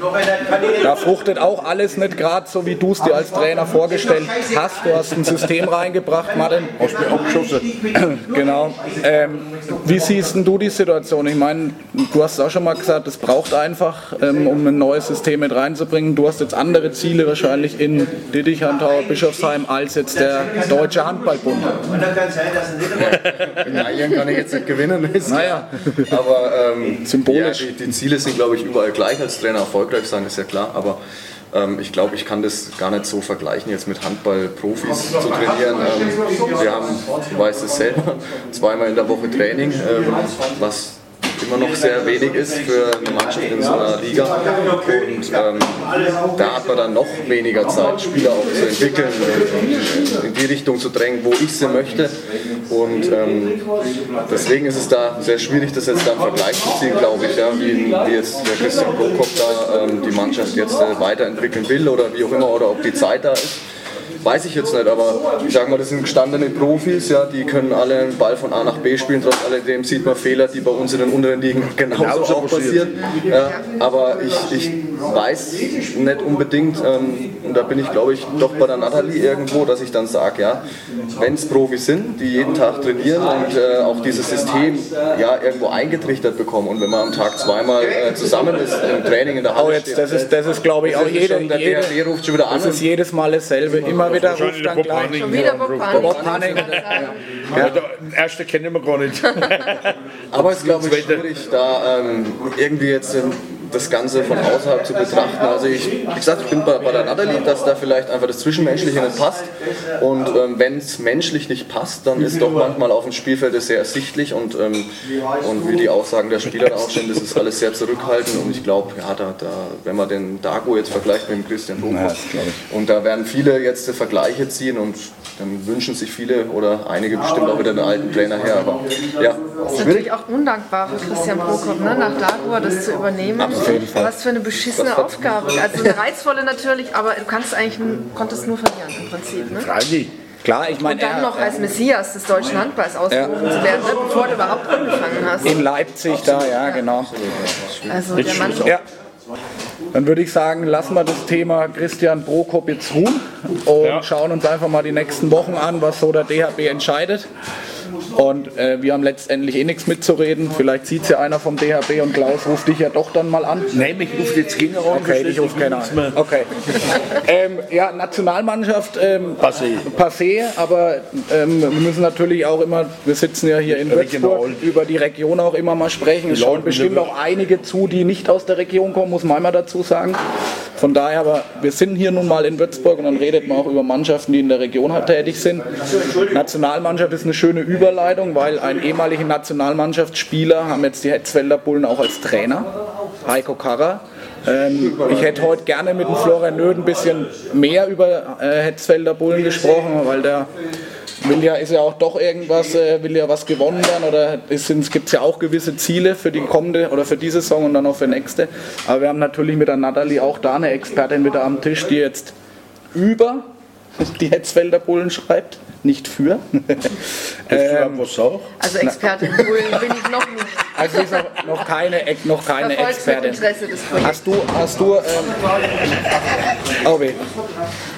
da fruchtet auch alles nicht gerade so, wie du es dir als Trainer vorgestellt hast. Du hast ein System reingebracht, Martin. Hast mir abgeschossen. Genau. Ähm, wie siehst denn du die Situation? Ich meine, du hast auch schon mal gesagt, es braucht einfach, ähm, um ein neues System mit reinzubringen. Du hast jetzt andere Ziele wahrscheinlich in Dittichheim Tower Bischofsheim als jetzt der Deutsche Handballbund. Nein, kann ich jetzt nicht gewinnen. Naja. Aber ähm, Symbolisch. Ja, die, die Ziele sind, glaube ich, überall gleich als Trainer erfolgreich sein, ist ja klar. Aber ähm, ich glaube, ich kann das gar nicht so vergleichen, jetzt mit Handballprofis zu trainieren. Ähm, wir haben, du weißt es selber, zweimal in der Woche Training, ähm, was immer noch sehr wenig ist für eine Mannschaft in so einer Liga. Und ähm, da hat man dann noch weniger Zeit, Spieler auch zu entwickeln, in die Richtung zu drängen, wo ich sie möchte. Und ähm, deswegen ist es da sehr schwierig, das jetzt dann Vergleich zu ziehen, glaube ich, ja, wie, wie jetzt der Christian Prokop da ähm, die Mannschaft jetzt äh, weiterentwickeln will oder wie auch immer, oder ob die Zeit da ist. Weiß ich jetzt nicht, aber ich sag mal, das sind gestandene Profis, ja, die können alle einen Ball von A nach B spielen. Trotz alledem sieht man Fehler, die bei uns in den unteren Ligen genauso Genauso auch passieren. Ja, aber ich, ich weiß nicht unbedingt, ähm, und da bin ich glaube ich doch bei der Nathalie irgendwo, dass ich dann sage, ja, wenn es Profis sind, die jeden Tag trainieren und äh, auch dieses System ja irgendwo eingetrichtert bekommen und wenn man am Tag zweimal äh, zusammen ist im Training in der Halle Oh, jetzt, das ist, das ist glaube ich, auch jede, der jede, ruft schon wieder an. das ist jedes Mal dasselbe. Immer wieder ruft dann gleich. Schon wieder Bob Hanning. Bob Hanning. Ja. Der erste kennen wir gar nicht. Aber es ist, glaube ich, schwierig, da ähm, irgendwie jetzt ähm, das Ganze von außerhalb zu betrachten. Also ich, wie gesagt, ich bin bei, bei der Nathalie, dass da vielleicht einfach das Zwischenmenschliche nicht passt. Und ähm, wenn es menschlich nicht passt, dann ist doch manchmal auf dem Spielfeld das sehr ersichtlich und, ähm, und wie die Aussagen der Spieler da auch stehen, das ist alles sehr zurückhaltend. Und ich glaube, ja, da, da, wenn man den Dago jetzt vergleicht mit dem Christian Buchhoff, und da werden viele jetzt Vergleiche ziehen und dann wünschen sich viele oder einige bestimmt auch wieder den alten Trainer her. Aber ja, Das ist natürlich auch undankbar für Christian Prokop, ne? nach Dagua das zu übernehmen. Was für eine beschissene Aufgabe. Also eine reizvolle natürlich, aber du kannst eigentlich, konntest nur verlieren im Prinzip. Ne? Freilich. Klar, ich meine, Und dann er- noch als Messias des deutschen Handballs ausgerufen zu werden, ne? bevor du überhaupt angefangen hast. in Leipzig da, ja, genau. Also der Mann, Ja. Dann würde ich sagen, lassen wir das Thema Christian Prokop jetzt ruhen und Ja. schauen uns einfach mal die nächsten Wochen an, was so der DHB entscheidet. Und äh, wir haben letztendlich eh nichts mitzureden. Vielleicht sieht es ja einer vom DHB und Klaus ruft dich ja doch dann mal an. Nein, mich ruft jetzt keiner an. Okay, ich rufe keiner an. Okay. ähm, ja, Nationalmannschaft ähm, Passé. passé, aber ähm, wir müssen natürlich auch immer, wir sitzen ja hier in. Würzburg, über die Region auch immer mal sprechen. Es schauen bestimmt auch einige zu, die nicht aus der Region kommen, muss man einmal dazu sagen. Von daher, aber wir sind hier nun mal in Würzburg und dann redet man auch über Mannschaften, die in der Region halt tätig sind. Nationalmannschaft ist eine schöne Überleitung, weil ein ehemaliger Nationalmannschaftsspieler haben jetzt die Hetzfelder Bullen auch als Trainer, Heiko Karrer. Ähm, ich hätte heute gerne mit dem Florian Nöth ein bisschen mehr über äh, Hetzfelder Bullen gesprochen, weil der will ja, ist ja auch doch irgendwas, äh, will ja was gewonnen werden oder es gibt ja auch gewisse Ziele für die kommende oder für diese Saison und dann auch für nächste. Aber wir haben natürlich mit der Natalie auch da eine Expertin wieder am Tisch, die jetzt über die Hetzfelder Bullen schreibt, nicht für. Ähm, was auch? also Expertin Bullen bin ich noch nicht. Also ist noch, noch keine, noch keine Expertin. Hast du, hast du, ähm, oh weh.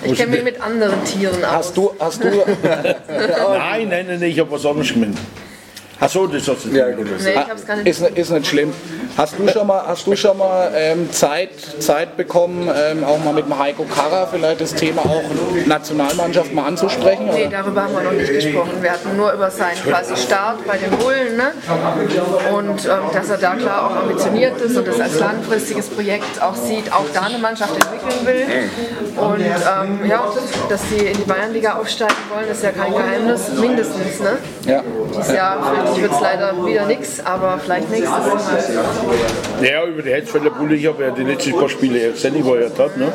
Ich kenne mich mit anderen Tieren aus. hast du, hast du, Nein, nein, nein, ich habe was anderes gemeint. Achso, das hast du Ja, gut. Nee, ich hab's gar nicht. ist, ist nicht schlimm. Hast du schon mal, hast du schon mal ähm, Zeit, Zeit bekommen, ähm, auch mal mit dem Heiko Karrer vielleicht das Thema auch Nationalmannschaft mal anzusprechen? Nee, Oder? darüber haben wir noch nicht gesprochen. Wir hatten nur über seinen quasi Start bei den Bullen ne? und ähm, dass er da klar auch ambitioniert ist und das als langfristiges Projekt auch sieht, auch da eine Mannschaft entwickeln will. Und ähm, ja, dass sie in die Bayernliga aufsteigen wollen, ist ja kein Geheimnis, mindestens. Ne? Ja. Dieses Jahr vielleicht wird es leider wieder nichts, aber vielleicht nächstes Mal. Ja, über die Hetzfelder Bulle, ich habe ja die letzten paar Spiele ich war ja dort, ne?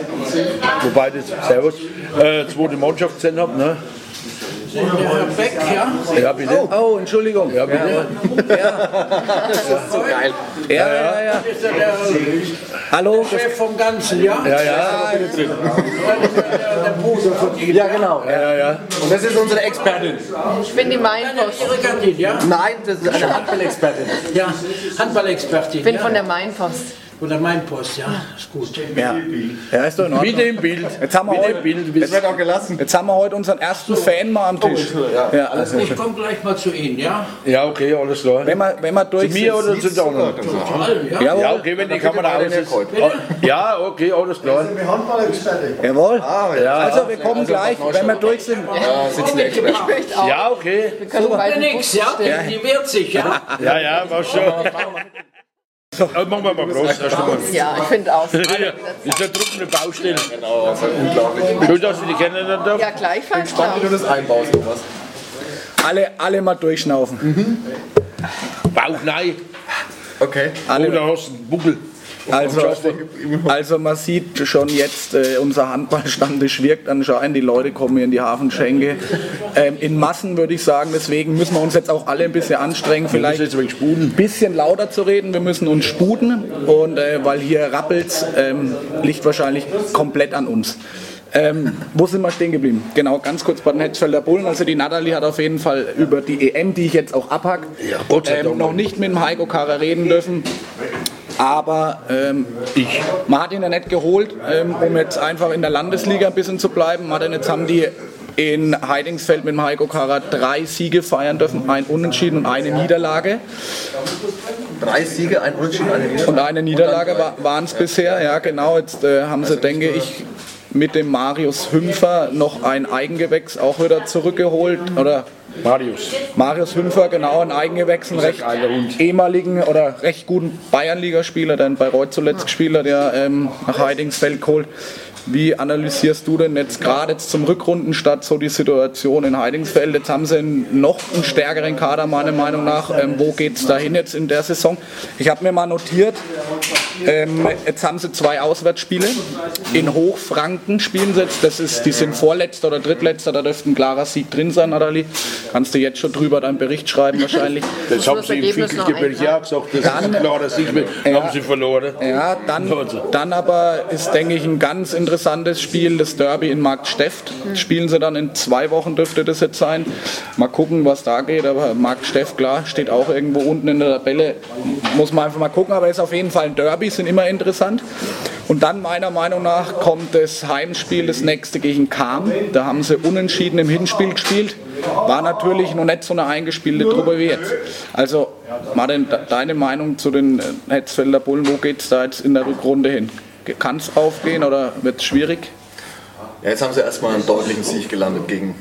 Wobei das, Servus, äh, zweite Mannschaft gesehen habe, ne? Herr Beck, ja? Ja, bitte. Oh, oh, Entschuldigung. Ja, bitte. Das ist so geil. Ja, ja, ja. Das ist ja der Hallo. Chef vom Ganzen, ja? Ja, ja. Das ist ja der, der Bruder von Ihnen. Ja, genau. Ja, ja, ja. Und das ist unsere Expertin. Ich bin die Mainpost. Ihre Gattin, ja? Nein, das ist eine Handballexpertin. Ja, Handballexpertin. Ich bin ja? von der Mainpost. Oder Mainpost, ja, ist gut. Ja, ja ist doch in Ordnung. Bitte im Bild. Jetzt haben wir heute- Bild. Das wird auch gelassen. Jetzt haben wir heute unseren ersten Fan mal am Tisch. Ja, also, Ich komme gleich mal zu Ihnen, ja? Ja, okay, alles klar. wenn man, wenn man durch Zu mir oder zu den anderen? Zu allen, ja? Jawohl. Ja, okay, wenn die Kamera aus ist. Ja, okay, alles klar. Jawohl. Ja, Also wir kommen gleich, wenn wir durch sind. Da sitzen auch. ja okay. Wir können Ja, beide nix, ja? Die, die wehrt sich, ja? Ja, ja, war schon. Ja, machen wir mal groß. erst einmal. Ja, ich finde auch. Ja, ist eine druckende Baustelle. Genau, also unglaublich. Schön, dass Sie die kennenlernen dürfen. Ja, gleichfalls. klar. Wie du das einbaust, Thomas. Alle, alle mal durchschnaufen. Bauch, nein. Okay. Alle, Oder hast du einen Buckel? Also, also man sieht schon jetzt, äh, unser Handballstammtisch wirkt anscheinend, die Leute kommen hier in die Hafenschenke. Ähm, in Massen würde ich sagen, deswegen müssen wir uns jetzt auch alle ein bisschen anstrengen, vielleicht ein bisschen lauter zu reden, wir müssen uns sputen und äh, weil hier rappelt, ähm, liegt wahrscheinlich komplett an uns. Ähm, wo sind wir stehen geblieben? Genau, ganz kurz bei den Hetzfelder Bullen. Also die Natalie hat auf jeden Fall über die EM, die ich jetzt auch abhack, Ja, ähm, noch nicht mit dem Heiko Kara reden dürfen. Aber ähm, Ich. man hat ihn ja nicht geholt, ähm, um jetzt einfach in der Landesliga ein bisschen zu bleiben. Man hat ihn- Jetzt haben die in Heidingsfeld mit Heiko Kara drei Siege feiern dürfen, ein Unentschieden und eine Niederlage. Drei Siege, ein Unentschieden, eine Niederlage. Und eine Niederlage waren es bisher, ja genau. Jetzt äh, haben sie, denke ich, mit dem Marius Hümpfer noch ein Eigengewächs auch wieder zurückgeholt. Oder Marius. Marius Hümpfer, genau, ein Eigengewächs, ein recht ehemaligen oder recht guten Bayernligaspieler, der in Bayreuth zuletzt gespielt hat, der ähm, nach Heidingsfeld geholt. Wie analysierst du denn jetzt gerade jetzt zum Rückrundenstart so die Situation in Heidingsfeld? Jetzt haben sie einen, noch einen stärkeren Kader, meiner Meinung nach. Ähm, wo geht es dahin jetzt in der Saison? Ich habe mir mal notiert, ähm, jetzt haben sie zwei Auswärtsspiele. In Hochfranken spielen sie jetzt. Das ist, die sind Vorletzter oder Drittletzter. Da dürfte ein klarer Sieg drin sein, Nathalie. Kannst du jetzt schon drüber deinen Bericht schreiben wahrscheinlich. Das haben Sie im eintragen. ja gesagt. Das ist ein klarer Sieg. Dann haben Sie verloren. Ja, dann, dann aber ist, denke ich, ein ganz interessantes Spiel, das Derby in Marktsteft. Spielen sie dann in zwei Wochen, dürfte das jetzt sein. Mal gucken, was da geht. Aber Marktsteft, klar, steht auch irgendwo unten in der Tabelle. Muss man einfach mal gucken. Aber ist auf jeden Fall ein Derby, sind immer interessant. Und dann meiner Meinung nach kommt das Heimspiel, das nächste gegen Kam. Da haben sie unentschieden im Hinspiel gespielt. War natürlich noch nicht so eine eingespielte Truppe wie jetzt. Also, Martin, de- deine Meinung zu den äh, Hetzfelder Bullen, wo geht es da jetzt in der Rückrunde hin? Kann es aufgehen oder wird es schwierig? Ja, jetzt haben sie erstmal einen deutlichen Sieg gelandet gegen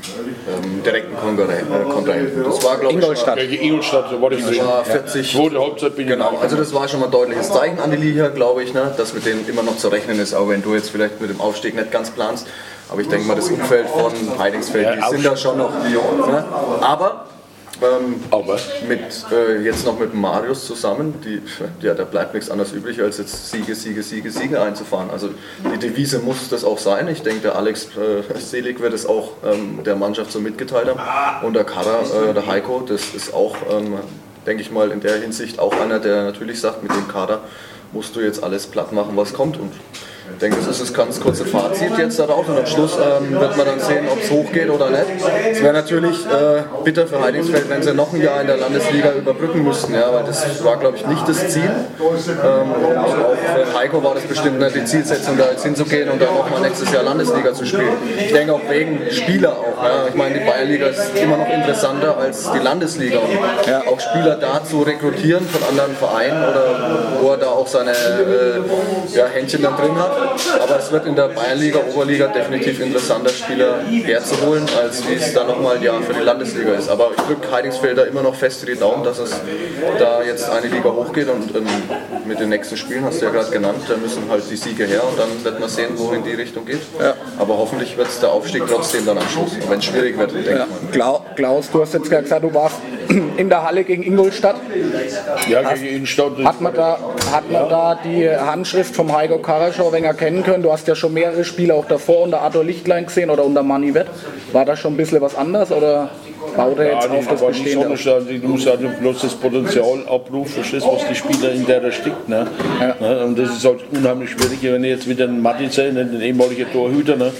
ähm, direkten Konkurrenten. Äh, Kontrahenten. das war, glaube ich, Ingolstadt. Gegen Ingolstadt, war ich. Das war 40. Zweite Halbzeit bin ich Genau, also das war schon mal ein deutliches Zeichen an die Liga, glaube ich, ne, dass mit denen immer noch zu rechnen ist, auch wenn du jetzt vielleicht mit dem Aufstieg nicht ganz planst. Aber ich denke mal, das Umfeld von Heidingsfeld, die sind da schon noch. Ne? Aber ähm, Aber mit, äh, jetzt noch mit Marius zusammen, die, ja, da bleibt nichts anderes übrig, als jetzt Siege, Siege, Siege, Siege einzufahren. Also die Devise muss das auch sein. Ich denke, der Alex äh, Selig wird es auch ähm, der Mannschaft so mitgeteilt haben. Und der Kara, äh, der Heiko, das ist auch, ähm, denke ich mal, in der Hinsicht auch einer, der natürlich sagt, mit dem Kader musst du jetzt alles platt machen, was kommt. Und ich denke, das ist das ganz kurze Fazit jetzt daraus und am Schluss ähm, wird man dann sehen, ob es hochgeht oder nicht. Es wäre natürlich äh, bitter für Heidingsfeld, wenn sie noch ein Jahr in der Landesliga überbrücken müssten, ja, weil das war, glaube ich, nicht das Ziel. Ähm, auch für Heiko war das bestimmt nicht die Zielsetzung, da jetzt hinzugehen und dann nochmal nächstes Jahr Landesliga zu spielen. Ich denke auch wegen Spieler auch. Ja. Ich meine, die Bayernliga ist immer noch interessanter als die Landesliga. Und ja, auch Spieler da zu rekrutieren von anderen Vereinen oder wo er da auch seine äh, ja, Händchen dann drin hat. Aber es wird in der Bayernliga, Oberliga definitiv interessanter, Spieler herzuholen, als wie es dann nochmal ja, für die Landesliga ist. Aber ich drücke Heidingsfelder immer noch fest die Daumen, dass es da jetzt eine Liga hochgeht und ähm, mit den nächsten Spielen, hast du ja gerade genannt, da müssen halt die Siege her und dann wird man sehen, wohin die Richtung geht. Aber hoffentlich wird es der Aufstieg trotzdem dann am Schluss, wenn es schwierig wird, denke Ja. ich mal. Klau- Klaus, du hast jetzt gerade gesagt, du warst in der Halle gegen Ingolstadt. Ja, gegen Innenstadt. Hat man da, hat man da die Handschrift vom Heiko Karaschau ein wenig kennen können? Du hast ja schon mehrere Spiele auch davor unter Arthur Lichtlein gesehen oder unter Manni Wett. War da schon ein bisschen was anders oder baut er jetzt Ja, auf das nicht Bestehende? auf? sondern du musst halt bloß das Potenzial abrufen, verstehst, was die Spieler in der steckt. Ne? Ne? Und das ist halt unheimlich schwierig, wenn ich jetzt wieder einen Matti sehe, den ehemaligen Torhüter, ne?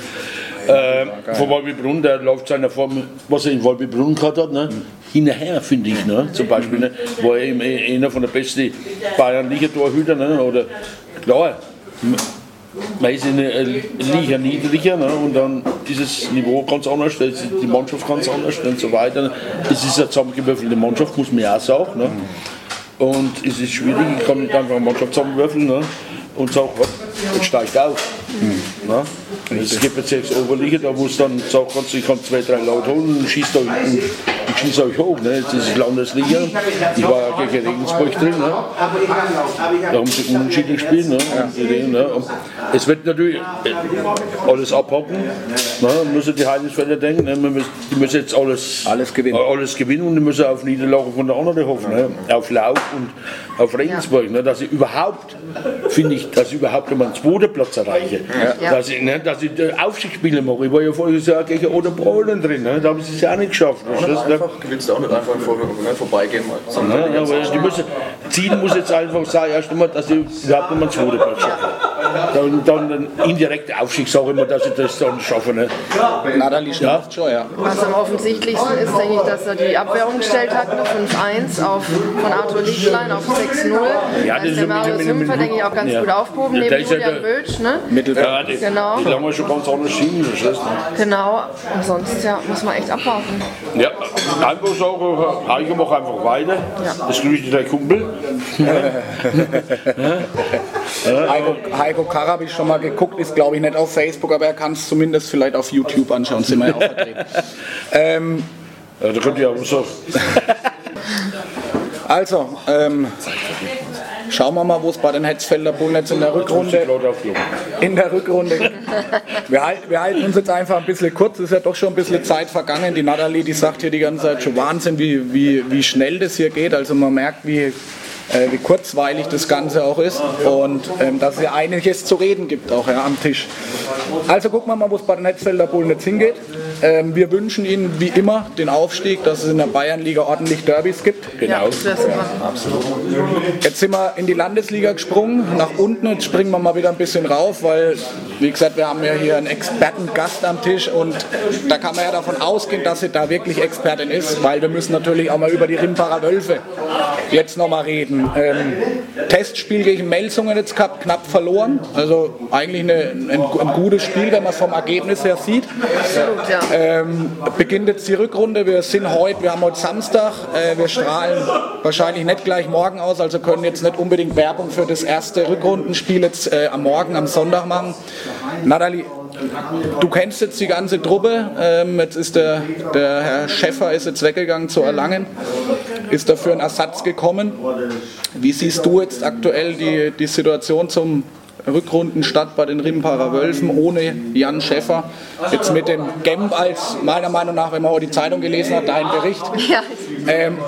äh, von Wolbebrunn, der läuft seiner Form, was er in Wolbebrunn gehabt hat, ne? hinterher, finde ich. Ne? Zum Beispiel ne? war er eben einer von der besten Bayern-Liga Torhüter. Ne? Oder, klar, man ist in der Liga niedriger ne? und dann ist das Niveau ganz anders, da ist die Mannschaft ganz anders und so weiter. Es ist eine zusammengewürfelte Mannschaft, muss man ja auch sagen. Ne? Und es ist schwierig, ich kann nicht einfach eine Mannschaft zusammenwürfeln ne? und hopp, jetzt steigt auf. Ne? Und Es gibt jetzt sechs Oberliga, da muss dann sagen, kannst, du- ich kann zwei, drei Leute holen und schießt euch, und, und schießt euch hoch. Ne? Jetzt ist es Landesliga, ich war ja gegen Regensburg drin. Ne? Da haben sie unentschieden gespielt. Ne? Ne? Und Es wird natürlich äh, alles abhaken. Ne? Müssen die Heiligfelder denken. Ne? Wir müssen- Die müssen jetzt alles, Alles gewinnen. alles gewinnen und die müssen auf Niederlage von der anderen hoffen. Ne? Auf Lauf und auf Regensburg. Ne? Dass sie überhaupt, finde ich, dass sie überhaupt einmal einen zweiten Platz erreichen. Ja. Dass ich, ne? dass ich äh, Aufstiegsspiele mache. Ich war ja voriges Jahr gegen Oder Polen drin. Ne? Da haben sie es ja auch nicht geschafft. verstehst du? Einfach gewinnst du auch nicht einfach vor, ne, vorbeigehen mal. Ja, ja, aber die müssen, Ziel muss jetzt einfach sein, erst einmal, dass sie überhaupt einmal einen zweiten Platz schaffen. Dann, dann ein indirekter Aufstieg, sage ich mal, dass sie das dann schaffen. Ne? Natalie schnauft schon, ja. Was am offensichtlichsten ist, denke ich, dass er die Abwehr umgestellt hat, eine 5-1 auf, von Arthur Lichtlein auf 6-0. Ja, da das ist der Marius Hümpfer, denke ich, auch ganz ja. gut aufgehoben, Ja, neben der ist ja Julian der- Bölsch. Ne? Mittelfeld. Ja, die, Genau. die haben wir schon ganz anders verstehst du? Genau, und sonst ja, muss man echt abwarten. Ja, einfach sagen, Heike mach einfach weiter. Das grüßt der Kumpel. Heiko, Heiko Karr habe ich schon mal geguckt, ist glaube ich nicht auf Facebook, aber er kann es zumindest vielleicht auf YouTube anschauen, sind wir ja auch vertreten. ähm, Ja, da könnt ihr auch so. also, ähm, schauen wir mal, wo es bei den Hetzfelder Bullen jetzt in der Rückrunde in der Rückrunde. Wir halten, wir halten uns jetzt einfach ein bisschen kurz, es ist ja doch schon ein bisschen Zeit vergangen. Die Natalie, die sagt hier die ganze Zeit schon Wahnsinn, wie, wie, wie schnell das hier geht. Also man merkt, wie, äh, wie kurzweilig das Ganze auch ist und ähm, dass es ja einiges zu reden gibt auch ja, am Tisch. Also gucken wir mal, wo es bei den Netzfelder Bullen jetzt hingeht. Ähm, wir wünschen Ihnen wie immer den Aufstieg, dass es in der Bayernliga ordentlich Derbys gibt. Ja, Genau. wäre super. Jetzt sind wir in die Landesliga gesprungen, nach unten. Jetzt springen wir mal wieder ein bisschen rauf, weil, wie gesagt, wir haben ja hier einen Expertengast am Tisch und da kann man ja davon ausgehen, dass sie da wirklich Expertin ist, weil wir müssen natürlich auch mal über die Rimparer Wölfe jetzt nochmal reden. Ähm, Testspiel gegen Melsungen jetzt gehabt, knapp verloren. Also eigentlich eine, ein, ein gutes Spiel, wenn man es vom Ergebnis her sieht. Absolut, ja. Ähm, beginnt jetzt die Rückrunde. Wir sind heute, wir haben heute Samstag. Äh, wir strahlen wahrscheinlich nicht gleich morgen aus, also können jetzt nicht unbedingt Werbung für das erste Rückrundenspiel jetzt äh, am Morgen, am Sonntag machen. Nathalie, du kennst jetzt die ganze Truppe. Ähm, jetzt ist der, der Herr Schäffer ist jetzt weggegangen zu Erlangen, ist dafür ein Ersatz gekommen. Wie siehst du jetzt aktuell die, die Situation zum Rückrundenstart bei den Rimparer Wölfen ohne Jan Schäffer. Jetzt mit dem Gemp als, meiner Meinung nach, wenn man heute die Zeitung gelesen hat, dein Bericht, Ja, ähm,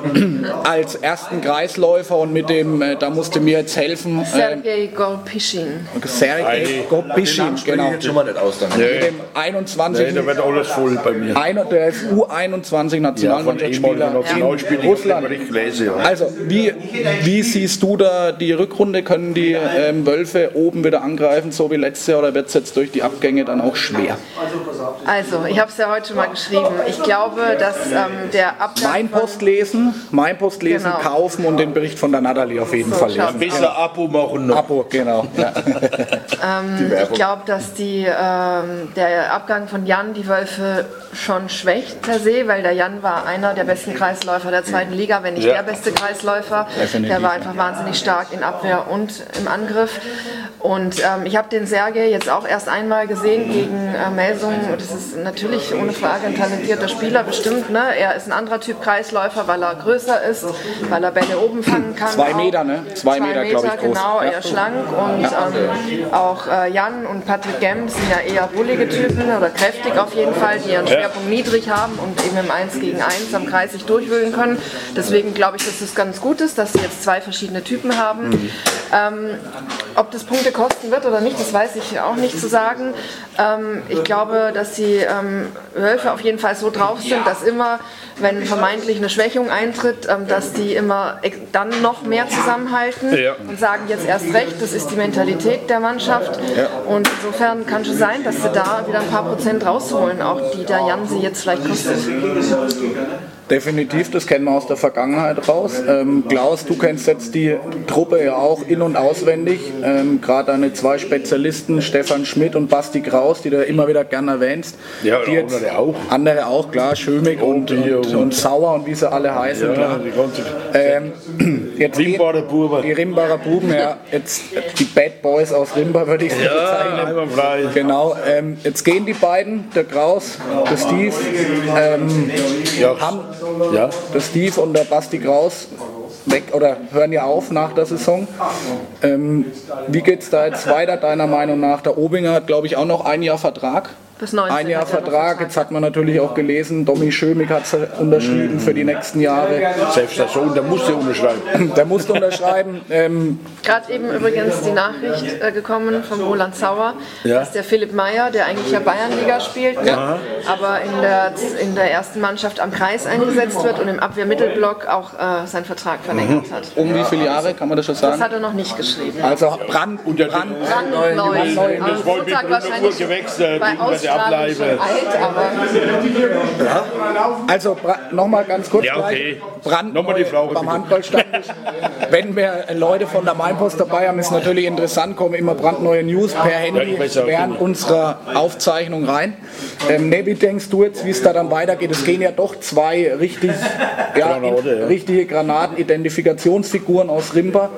als ersten Kreisläufer und mit dem, äh, da musste mir jetzt helfen, äh, Sergei Gorpischin. Sergei Gopischin, genau. jetzt schon mal nicht aus dann. Mit dem 21. Nee, da wird alles voll bei mir. Ein, der ist U21 Ja, von ehemaligen Nationalmannschaftsspieler Nationalspielern. in Russland. Lese, ja. Also, wie, wie siehst du da die Rückrunde? Können die ähm, Wölfe oben wieder angreifen, so wie letztes Jahr, oder wird es jetzt durch die Abgänge dann auch schwer? Also, ich habe es ja heute schon mal geschrieben. Ich glaube, dass ähm, der Abgang Mein von- Post lesen, mein Post lesen, Genau. kaufen und den Bericht von der Natalie auf jeden So, Fall lesen. Besser Abo machen noch. Abo, genau. Ja. Ich glaube, dass die, ähm, der Abgang von Jan die Wölfe schon schwächt per se, weil der Jan war einer der besten Kreisläufer der zweiten Liga, wenn nicht Ja. der beste Kreisläufer. Definitiv, Der war einfach wahnsinnig stark in Abwehr und im Angriff. Und ähm, ich habe den Sergej jetzt auch erst einmal gesehen gegen äh, Melsungen. Das ist natürlich ohne Frage ein talentierter Spieler, bestimmt. Ne? Er ist ein anderer Typ Kreisläufer weil er größer ist, weil er Bälle oben fangen kann. Zwei auch. Meter, ne? Zwei Meter, glaub ich, groß. Genau, Ja. eher schlank und ähm, auch äh, Jan und Patrick Gemm sind ja eher bullige Typen oder kräftig auf jeden Fall, die ihren Schwerpunkt niedrig haben und eben im 1 gegen 1 am Kreis sich durchwühlen können. Deswegen glaube ich, dass es ganz gut ist, dass sie jetzt zwei verschiedene Typen haben. Ähm, ob das Punkte kosten wird oder nicht, das weiß ich auch nicht zu sagen. Ähm, ich glaube, dass die ähm, Wölfe auf jeden Fall so drauf sind, dass immer, wenn vermeintlich eine Schwächung eintritt, ähm, dass die immer dann noch mehr zusammenhalten Ja. und sagen jetzt erst recht, das ist die Mentalität der Mannschaft. Und insofern kann schon sein, dass sie da wieder ein paar Prozent rausholen, auch die der Jan sie jetzt vielleicht kostet. Definitiv, das kennen wir aus der Vergangenheit raus. Ähm, Klaus, du kennst jetzt die Truppe ja auch in- und auswendig. Ähm, Gerade deine zwei Spezialisten, Stefan Schmidt und Basti Kraus, die du immer wieder gerne erwähnst. Ja, die jetzt- andere auch. Andere auch, klar, Schömig und, Und und, und- Sauer und wie sie alle heißen. Ja, klar. die ganze Ähm, jetzt Rimbacher Buben. Die Rimbacher Buben, ja. Jetzt die Bad Boys aus Rimba würde ich sie Ja, bezeichnen. Genau, ähm, jetzt gehen die beiden, der Kraus, der Steve, ähm, haben Ja. der Steve und der Basti Kraus weg oder hören ja auf nach der Saison. Ähm, wie geht es da jetzt weiter, deiner Meinung nach? Der Obinger hat, glaube ich, auch noch ein Jahr Vertrag. Bis 19 Ein Jahr er Vertrag. Jetzt hat man natürlich auch gelesen, Domi Schömig hat unterschrieben für die nächsten Jahre. Selbst der Sohn, der musste unterschreiben. Der musste unterschreiben. Ähm, Gerade eben übrigens die Nachricht äh, gekommen von Roland Sauer, Ja. dass der Philipp Meyer, der eigentlich ja Bayernliga spielt, ne, aber in der, in der ersten Mannschaft am Kreis eingesetzt wird und im Abwehrmittelblock auch äh, seinen Vertrag verlängert hat. um wie viele Jahre, kann man das schon Das sagen? hat er noch nicht geschrieben. Also Brand, Und der- Brand, Brandneu. Brandneu. Am Das wollte mit Montag Bruno Ausstrahlung Ableibe. aber Also nochmal ganz kurz Ja, okay. Brand Nochmal die Frau, beim. Handballstammtisch. Wenn wir Leute von der Mainpost dabei haben, ist natürlich interessant, kommen immer brandneue News per Handy während unserer Aufzeichnung rein. Ähm, ne, wie denkst du jetzt, wie es da dann weitergeht? Es gehen ja doch zwei richtig, ja, Granate, ja. richtige Granaten-Identifikationsfiguren aus Rimba.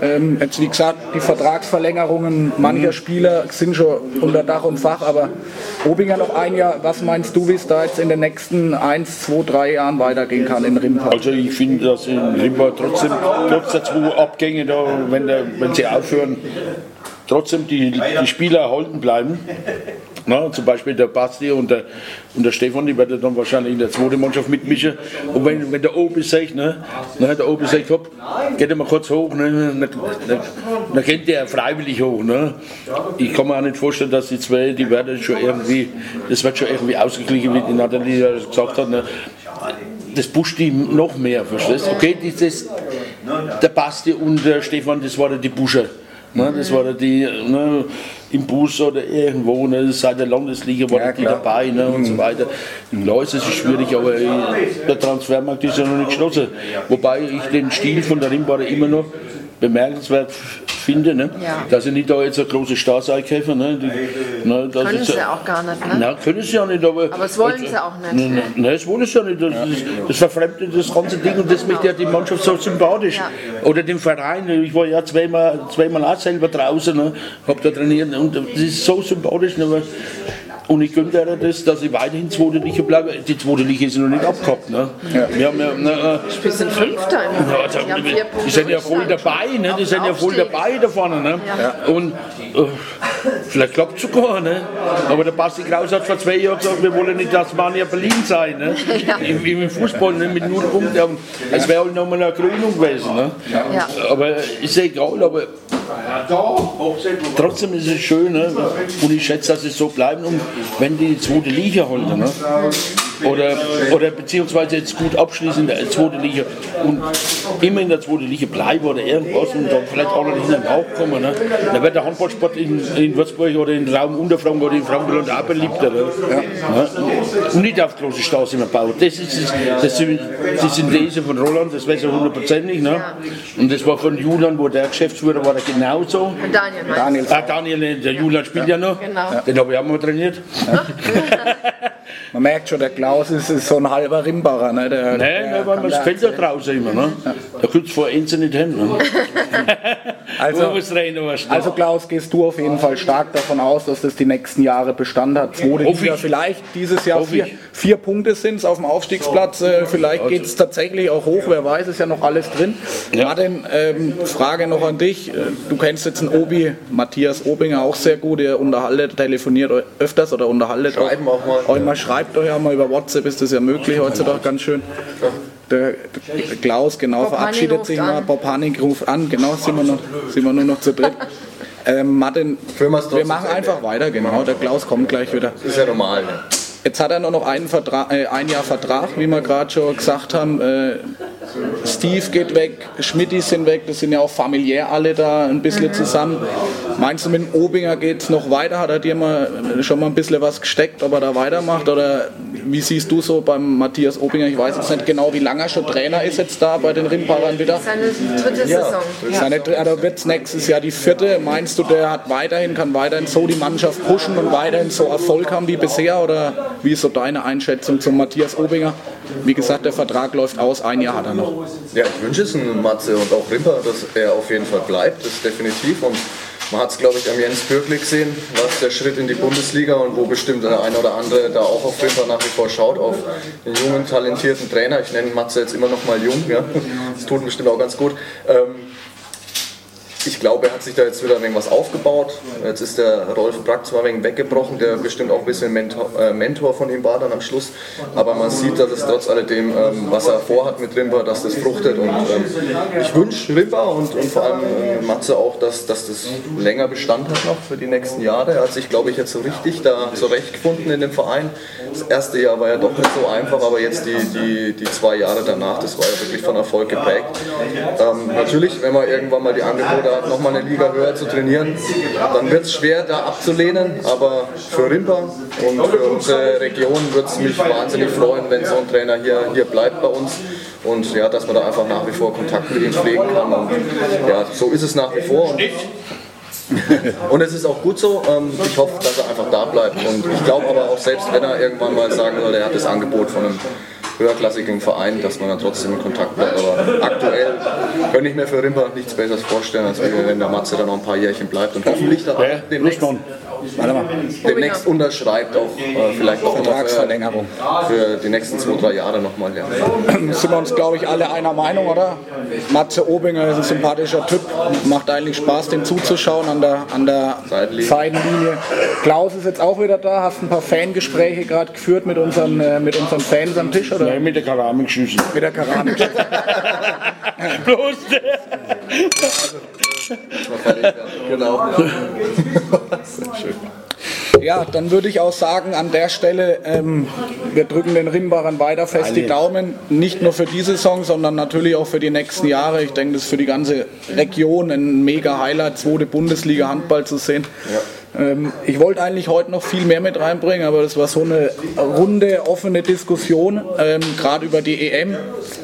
Ähm, jetzt wie gesagt, die Vertragsverlängerungen mancher Spieler sind schon unter Dach und Fach, aber Obinger noch ein Jahr. Was meinst du, wie es da jetzt in den nächsten 1, 2, 3 Jahren weitergehen kann in Rimpa? Also ich finde, dass in Rimba trotzdem, trotz der zwei Abgänge da, wenn, der, wenn sie aufhören, trotzdem die, die Spieler erhalten bleiben. Na, zum Beispiel der Basti und der, und der Stefan, die werden dann wahrscheinlich in der zweiten Mannschaft mitmischen. Und wenn, wenn der Obi sagt, ne, ne, der Obi sagt, hopp, geht er mal kurz hoch, ne, dann, dann, dann geht der freiwillig hoch. Ne. Ich kann mir auch nicht vorstellen, dass die zwei, die werden schon irgendwie, das wird schon irgendwie ausgeglichen, wie die Nathalie gesagt hat. Ne. Das pusht die noch mehr, verstehst du? Okay, dieses, der Basti und der Stefan, das waren die Buscher. Ne, das waren die ne, im Bus oder irgendwo, ne, seit der Landesliga waren Ja, die dabei ne, und so weiter. Klar ist es schwierig, aber der Transfermarkt ist ja noch nicht geschlossen. Wobei ich den Stil von der Rimbacher immer noch bemerkenswert finde, ne? Ja. dass sie nicht da jetzt eine große Stars einkaufen. Ne? Die, ne, das können ist sie auch gar nicht. Ne? na, können sie ja nicht, aber. Aber das wollen sie auch nicht. Nein, nein, das wollen sie ja nicht. Das, das, das verfremdet das ganze Ding und das macht ja die Mannschaft so sympathisch. Ja. Oder den Verein. Ich war ja zweimal, zweimal auch selber draußen, ne, hab da trainiert und das ist so sympathisch. Ne, und ich gönne dir das, dass ich weiterhin zweite Liga bleibe. Die zweite Liga ist noch nicht abgehabt. Ne? Wir haben ja, ne, äh, Wir sind Fünfter ja, Punkte die sind ja voll dabei, ne? die sind ja voll dabei da vorne. Ne? Ja. Und äh, vielleicht klappt es sogar. Ne? Aber der Basti Kraus hat vor zwei Jahren gesagt, wir wollen nicht das Mania Berlin sein. Ne? Ja. Im, Im Fußball ne? mit null Punkten. Es wäre halt nochmal eine Krönung gewesen. Ne? Ja. Aber ist ja egal, aber trotzdem ist es schön ne? und ich schätze, dass es so bleiben und wenn die zweite Liga halten. Ne? Oder, oder beziehungsweise jetzt gut abschließen in der zweiten Liga und immer in der zweiten Liga bleiben oder irgendwas und dann vielleicht auch noch hinten raufkommen. Ne? Dann wird der Handballsport in, in Würzburg oder in Raum Unterfranken oder in Frankenland auch beliebter. Ne? Ja. Und nicht auf große Straßen mehr bauen. Das ist das, das sind die Synthese von Roland, das weiß er hundertprozentig. Ne? Und das war von Julian, wo der Geschäftsführer war, der genauso. Daniel Daniel, Ah, Daniel, der Julian spielt ja noch. Genau. Den habe ich auch mal trainiert. man merkt schon, der Klaus ist, ist so ein halber Rimbacher. Ne? Der, Nein, der weil man da fällt ja draußen immer. Ne? Da kommt vor eins nicht hin. Ne? Also, also Klaus, gehst du auf jeden Fall stark davon aus, dass das die nächsten Jahre Bestand hat. Zweite Liga ich. vielleicht dieses Jahr vier, vier Punkte sind es auf dem Aufstiegsplatz. Äh, vielleicht geht es tatsächlich auch hoch, wer weiß, ist ja noch alles drin. Ja. Martin, ähm, Frage noch an dich. Du kennst jetzt einen Obi, Matthias Obinger auch sehr gut. Ihr unterhaltet, telefoniert öfters oder unterhaltet Schreiben auch mal. Euch mal schreibt euch auch mal über WhatsApp, ist das ja möglich heutzutage ganz schön. Der, der Klaus, genau, Bob verabschiedet sich mal. an. Bob Hanning ruft an, genau, sind wir, noch, sind wir nur noch zu dritt. Ähm, Martin, wir machen einfach weiter, genau. Der Klaus kommt gleich wieder. Das ist ja normal. Ne? Jetzt hat er nur noch einen Vertrag, äh, ein Jahr Vertrag, wie wir gerade schon gesagt haben. Äh, Steve geht weg, Schmittis sind weg, das sind ja auch familiär alle da ein bisschen zusammen. Meinst du, mit dem Obinger geht es noch weiter? Hat er dir mal äh, schon mal ein bisschen was gesteckt, ob er da weitermacht? Oder wie siehst du so beim Matthias Obinger? Ich weiß jetzt nicht genau, wie lange er schon Trainer ist jetzt da bei den Rindpaarern wieder. Seine dritte Saison. Seine, also wird nächstes Jahr die vierte. Meinst du, der hat weiterhin, kann weiterhin so die Mannschaft pushen und weiterhin so Erfolg haben wie bisher? Oder wie ist so deine Einschätzung zum Matthias Obinger? Wie gesagt, der Vertrag läuft aus, ein Jahr hat er noch. Ja, ich wünsche es einem Matze und auch Rimper, dass er auf jeden Fall bleibt, das ist definitiv. Und man hat es, glaube ich, am Jens Bürkli gesehen, was der Schritt in die Bundesliga und wo bestimmt der eine oder andere da auch auf Rimper nach wie vor schaut, auf den jungen, talentierten Trainer. Ich nenne Matze jetzt immer noch mal jung, ja. das tut ihm bestimmt auch ganz gut. Ähm, ich glaube, er hat sich da jetzt wieder ein wenig was aufgebaut. Jetzt ist der Rolf Brack zwar ein wenig weggebrochen, der bestimmt auch ein bisschen Mentor, äh, Mentor von ihm war dann am Schluss. Aber man sieht, dass es trotz alledem, ähm, was er vorhat mit Rimper, dass das fruchtet. Und ähm, ich wünsche Rimper und, und vor allem äh, Matze auch, dass, dass das länger Bestand hat noch für die nächsten Jahre. Er hat sich, glaube ich, jetzt so richtig da zurechtgefunden in dem Verein. Das erste Jahr war ja doch nicht so einfach, aber jetzt die, die, die zwei Jahre danach, das war ja wirklich von Erfolg geprägt. Ähm, natürlich, wenn man irgendwann mal die Angebote hat, nochmal eine Liga höher zu trainieren, dann wird es schwer, da abzulehnen. Aber für Rimper und für unsere Region würde es mich wahnsinnig freuen, wenn so ein Trainer hier, hier bleibt bei uns. Und ja, dass man da einfach nach wie vor Kontakt mit ihm pflegen kann. Und ja, so ist es nach wie vor. Und und es ist auch gut so. Ähm, Ich hoffe, dass er einfach da bleibt. Und ich glaube aber auch, selbst wenn er irgendwann mal sagen soll, er hat das Angebot von einem höherklassigen Verein, dass man dann trotzdem in Kontakt bleibt. Aber aktuell könnte ich mir für Rimper nichts Besseres vorstellen, als wenn der Matze dann noch ein paar Jährchen bleibt und hoffentlich dann auch demnächst, demnächst unterschreibt, auch äh, vielleicht auch Vertragsverlängerung. für die nächsten zwei, drei Jahre nochmal. Ja. Sind wir uns, glaube ich, alle einer Meinung, oder? Matze Obinger ist ein sympathischer Typ, macht eigentlich Spaß, dem zuzuschauen an der, an der Seitenlinie. Seitenlinie. Klaus ist jetzt auch wieder da, hast ein paar Fangespräche gerade geführt mit unseren, äh, mit unseren Fans am Tisch, oder? Nein, mit der Keramik schießen. Mit der Keramik. Bloß der. Genau. Ja, dann würde ich auch sagen, an der Stelle, ähm, wir drücken den Rimbarern weiter fest die Daumen. Nicht nur für diese Saison, sondern natürlich auch für die nächsten Jahre. Ich denke, das ist für die ganze Region ein mega Highlight, zweite Bundesliga Handball zu sehen. Ähm, ich wollte eigentlich heute noch viel mehr mit reinbringen, aber das war so eine runde, offene Diskussion, ähm, gerade über die EM.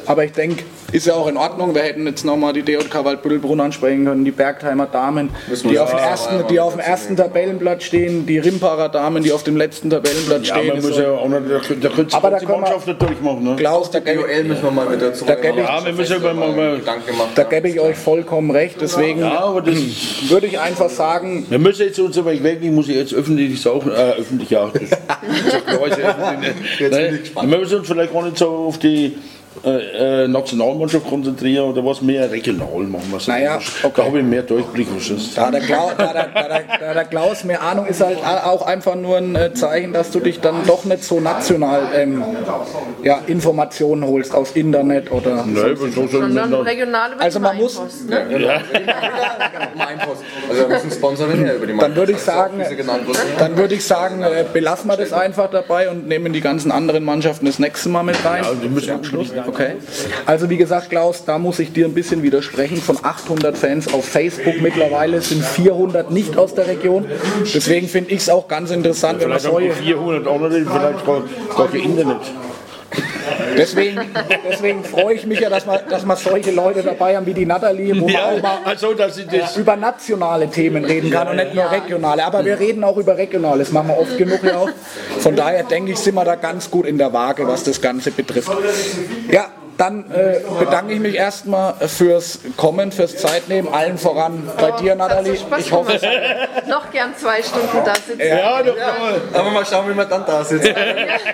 Aber ich denke, ist ja auch in Ordnung. Wir hätten jetzt nochmal die DJK Waldbüttelbrunn ansprechen können, die Bergheimer Damen, die auf, dem ersten, die auf dem ersten Tabellenblatt stehen, die Rimparer Damen, die auf dem letzten Tabellenblatt Ja, stehen. muss so- ja auch noch, da könnte Aber da die können wir- Mannschaft nicht durchmachen. Ne? Klaus, da gebe DOL müssen wir mal mit dazu Da gebe ich- Ja, wir müssen aber mal, mal, da gebe ich euch vollkommen recht. Deswegen ja, aber das, würde ich einfach sagen, wir müssen jetzt uns aber weg, ich muss ich jetzt öffentlich sagen, äh, öffentlich ja. Das, das ich ne? gespannt. Wir müssen uns vielleicht gar nicht so auf die äh, äh, Nationalmannschaft konzentrieren oder was mehr regional machen. Wir Naja, okay. Da habe ich mehr Durchblick. Da der, Klaus, da, der, da, der, da der Klaus mehr Ahnung ist halt auch einfach nur ein äh, Zeichen, dass du dich dann doch nicht so national ähm, ja, Informationen holst aus Internet oder. Nein, aber so Sondern regionale über Also man muss- ne? ja. Mein Post. Also da müssen Sponsoren her über die Dann würde ich sagen, genannt wurden. dann würde ich sagen, äh, belassen wir das einfach dabei und nehmen die ganzen anderen Mannschaften das nächste Mal mit rein. Ja, Okay. Also wie gesagt, Klaus, da muss ich dir ein bisschen widersprechen. Von 800 Fans auf Facebook mittlerweile sind 400 nicht aus der Region. Deswegen finde ich es auch ganz interessant, wenn man solche 400 andere, vielleicht kein Internet. Deswegen, deswegen freue ich mich ja, dass wir, dass wir solche Leute dabei haben wie die Natalie, wo man auch mal also, über nationale Themen reden kann und nicht nur regionale. Aber wir reden auch über regionale, das machen wir oft genug ja auch. Von daher denke ich, sind wir da ganz gut in der Waage, was das Ganze betrifft. Ja, dann äh, bedanke ich mich erstmal fürs Kommen, fürs Zeitnehmen, allen voran bei dir, Nathalie. Hat so Spaß Ich hoffe, gemacht. noch gern zwei Stunden da sitzen. Ja, doch, jawohl. Aber mal schauen, wie man dann da sitzt.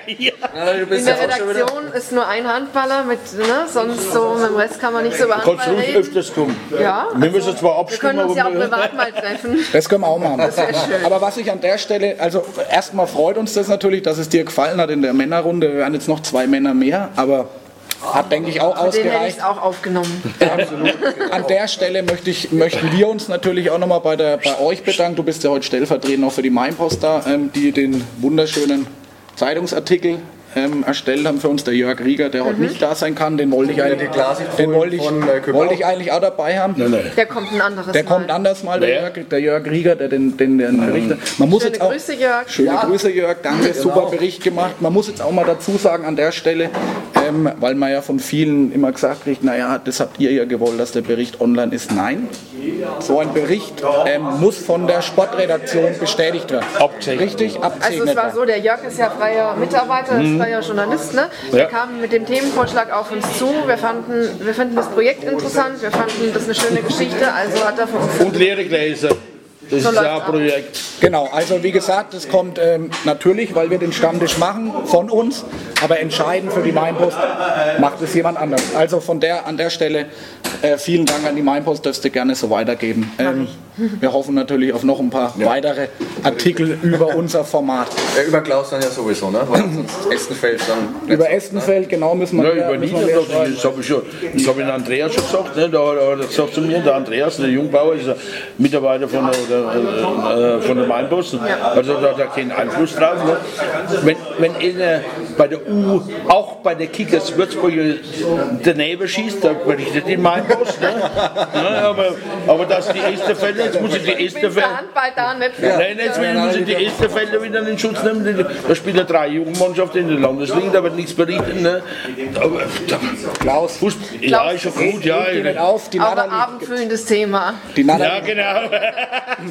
Du In der ja. Redaktion ist nur ein Handballer, mit, ne, sonst so mit dem Rest kann man nicht so über Kannst Handball ruhig reden. öfters kommen. Ja, Wir müssen zwar wir abstimmen, können uns ja auch privat mal treffen. das können wir auch machen. wäre schön. Aber was ich an der Stelle, also erstmal freut uns das natürlich, dass es dir gefallen hat in der Männerrunde. Wir werden jetzt noch zwei Männer mehr, aber hat, denke ich, auch Den hätte ausgereicht. ich auch aufgenommen. An der Stelle möchte ich, möchten wir uns natürlich auch nochmal bei, der- bei euch bedanken. Du bist ja heute stellvertretend auch für die Mainpost da, ähm, die den wunderschönen Zeitungsartikel ähm, erstellt haben für uns, der Jörg Rieger, der Mhm. heute nicht da sein kann. Den wollte ich eigentlich, Klarsicht den wollte ich, äh, wollte ich eigentlich auch dabei haben. Nein, nein. Der kommt ein anderes Der Mal. kommt anders mal, der Wer? Jörg, der Jörg Rieger, der den, den, den Bericht. Man muss Schöne jetzt auch, Grüße, Jörg. Schöne Grüße, Jörg. Danke, Genau. super Bericht gemacht. Man muss jetzt auch mal dazu sagen an der Stelle, ähm, weil man ja von vielen immer gesagt kriegt, naja, das habt ihr ja gewollt, dass der Bericht online ist. Nein, so ein Bericht ähm, muss von der Sportredaktion bestätigt werden. Abgesegnet. Richtig, Also abgesegnet es war so, der Jörg ist ja freier Mitarbeiter, ist freier Journalist. Ne? Der Ja. kam mit dem Themenvorschlag auf uns zu. Wir fanden, wir finden das Projekt interessant, wir fanden das eine schöne Geschichte, also hat er für uns Und leere Gläser. Das So ist ein. Projekt. Genau, also wie gesagt, es kommt ähm, natürlich, weil wir den Stammtisch machen, von uns, aber entscheidend für die Mainpost macht es jemand anders. Also von der, an der Stelle äh, vielen Dank an die Mainpost, dürfst du gerne so weitergeben. Ähm, wir hoffen natürlich auf noch ein paar weitere Artikel über unser Format. Äh, über Klaus dann ja sowieso, ne? Essenfeld dann. nicht Über so, Estenfeld, genau, müssen wir Ja, mehr- über Niedersachsen, das habe ich schon, das habe ich Andreas schon gesagt, ne? da hat er gesagt zu mir, der Andreas, der Jungbauer, ist ein Mitarbeiter von der, der, äh, von der Mainpost, also da hat er keinen Einfluss drauf. Ne? Wenn, wenn einer bei der U, auch bei der Kickers Würzburg daneben schießt, dann berichtet die Mainpost. Ne? Ja, aber, aber dass die Esterfelder, jetzt muss ich die da nicht. Nein, jetzt muss ich die Esterfelder wieder in den Schutz nehmen. Da spielen drei Jugendmannschaften in der Landesliga, da wird nichts berichtet. Ne? Aber, da, Klaus, Fußball, ja, ist schon gut, ja. Auf, die Aber abendfüllendes Thema. die Ja, genau.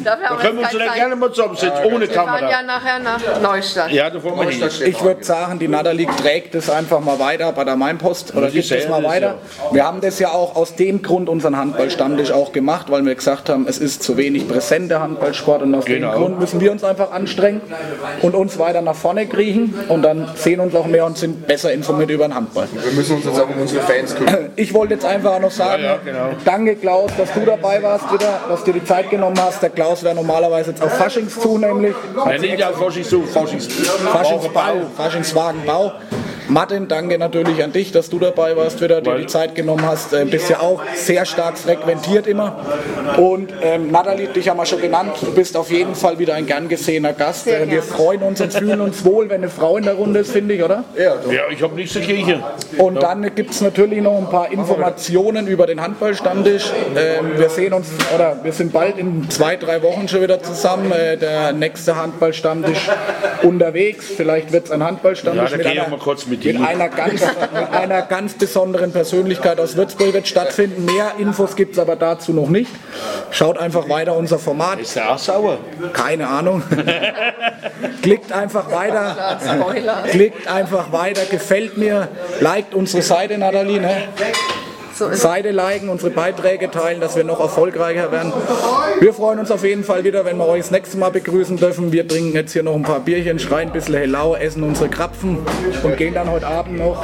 Dafür Da können wir uns dann gerne mal zusammensetzen, ohne Wir fahren ja Kamera. nachher nach Neustadt. Ja, da fahren wir hin. Ich würde sagen, die Natalie trägt es einfach mal weiter bei der Mainpost oder gibt es mal weiter. Wir haben das ja auch aus dem Grund unseren Handballstammtisch auch gemacht, weil wir gesagt haben, es ist zu wenig präsent der Handballsport und aus Genau. dem Grund müssen wir uns einfach anstrengen und uns weiter nach vorne kriechen und dann sehen uns auch mehr und sind besser informiert über den Handball. Wir müssen uns jetzt auch um unsere Fans kümmern. Ich wollte jetzt einfach noch sagen, Ja, ja, genau. danke Klaus, dass du dabei warst wieder, dass du dir die Zeit genommen hast. Der Klaus wäre normalerweise jetzt auf Faschings zu, nämlich. Nein, nicht auf Faschings so, Faschings. Faschingsbau, Faschingswagenbau. Martin, danke natürlich an dich, dass du dabei warst, wieder dir die Zeit genommen hast. Äh, bist ja auch sehr stark frequentiert immer. Und ähm, Nathalie, dich haben wir schon genannt. Du bist auf jeden Fall wieder ein gern gesehener Gast. Äh, wir freuen uns und fühlen uns wohl, wenn eine Frau in der Runde ist, finde ich, oder? Ja, ich habe nichts dagegen. Und dann gibt es natürlich noch ein paar Informationen über den Handballstammtisch. Ähm, wir sehen uns, oder wir sind bald in zwei, drei Wochen schon wieder zusammen. Äh, der nächste Handballstammtisch unterwegs. Vielleicht wird es ein Handballstammtisch Ja, da gehen wir mal kurz mit mit, einer ganz, mit einer ganz besonderen Persönlichkeit aus Würzburg wird stattfinden. Mehr Infos gibt es aber dazu noch nicht. Schaut einfach weiter unser Format. Ist der auch sauer? Keine Ahnung. Klickt einfach weiter. Spoiler. Klickt einfach weiter, gefällt mir, liked unsere Seite, Nathalie, ne? Seite liken, unsere Beiträge teilen, dass wir noch erfolgreicher werden. Wir freuen uns auf jeden Fall wieder, wenn wir euch das nächste Mal begrüßen dürfen. Wir trinken jetzt hier noch ein paar Bierchen, schreien ein bisschen Hellau, essen unsere Krapfen und gehen dann heute Abend noch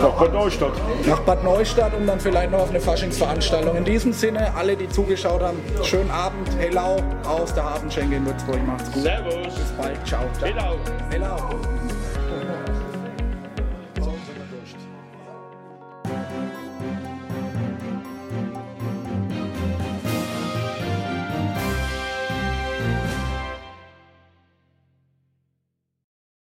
Nach Bad Neustadt. nach Bad Neustadt und dann vielleicht noch auf eine Faschingsveranstaltung. In diesem Sinne, alle, die zugeschaut haben, schönen Abend, Hellau aus der Hafenschenke in Würzburg. Macht's gut. Servus. Bis bald, ciao. ciao. Hello. Hellau.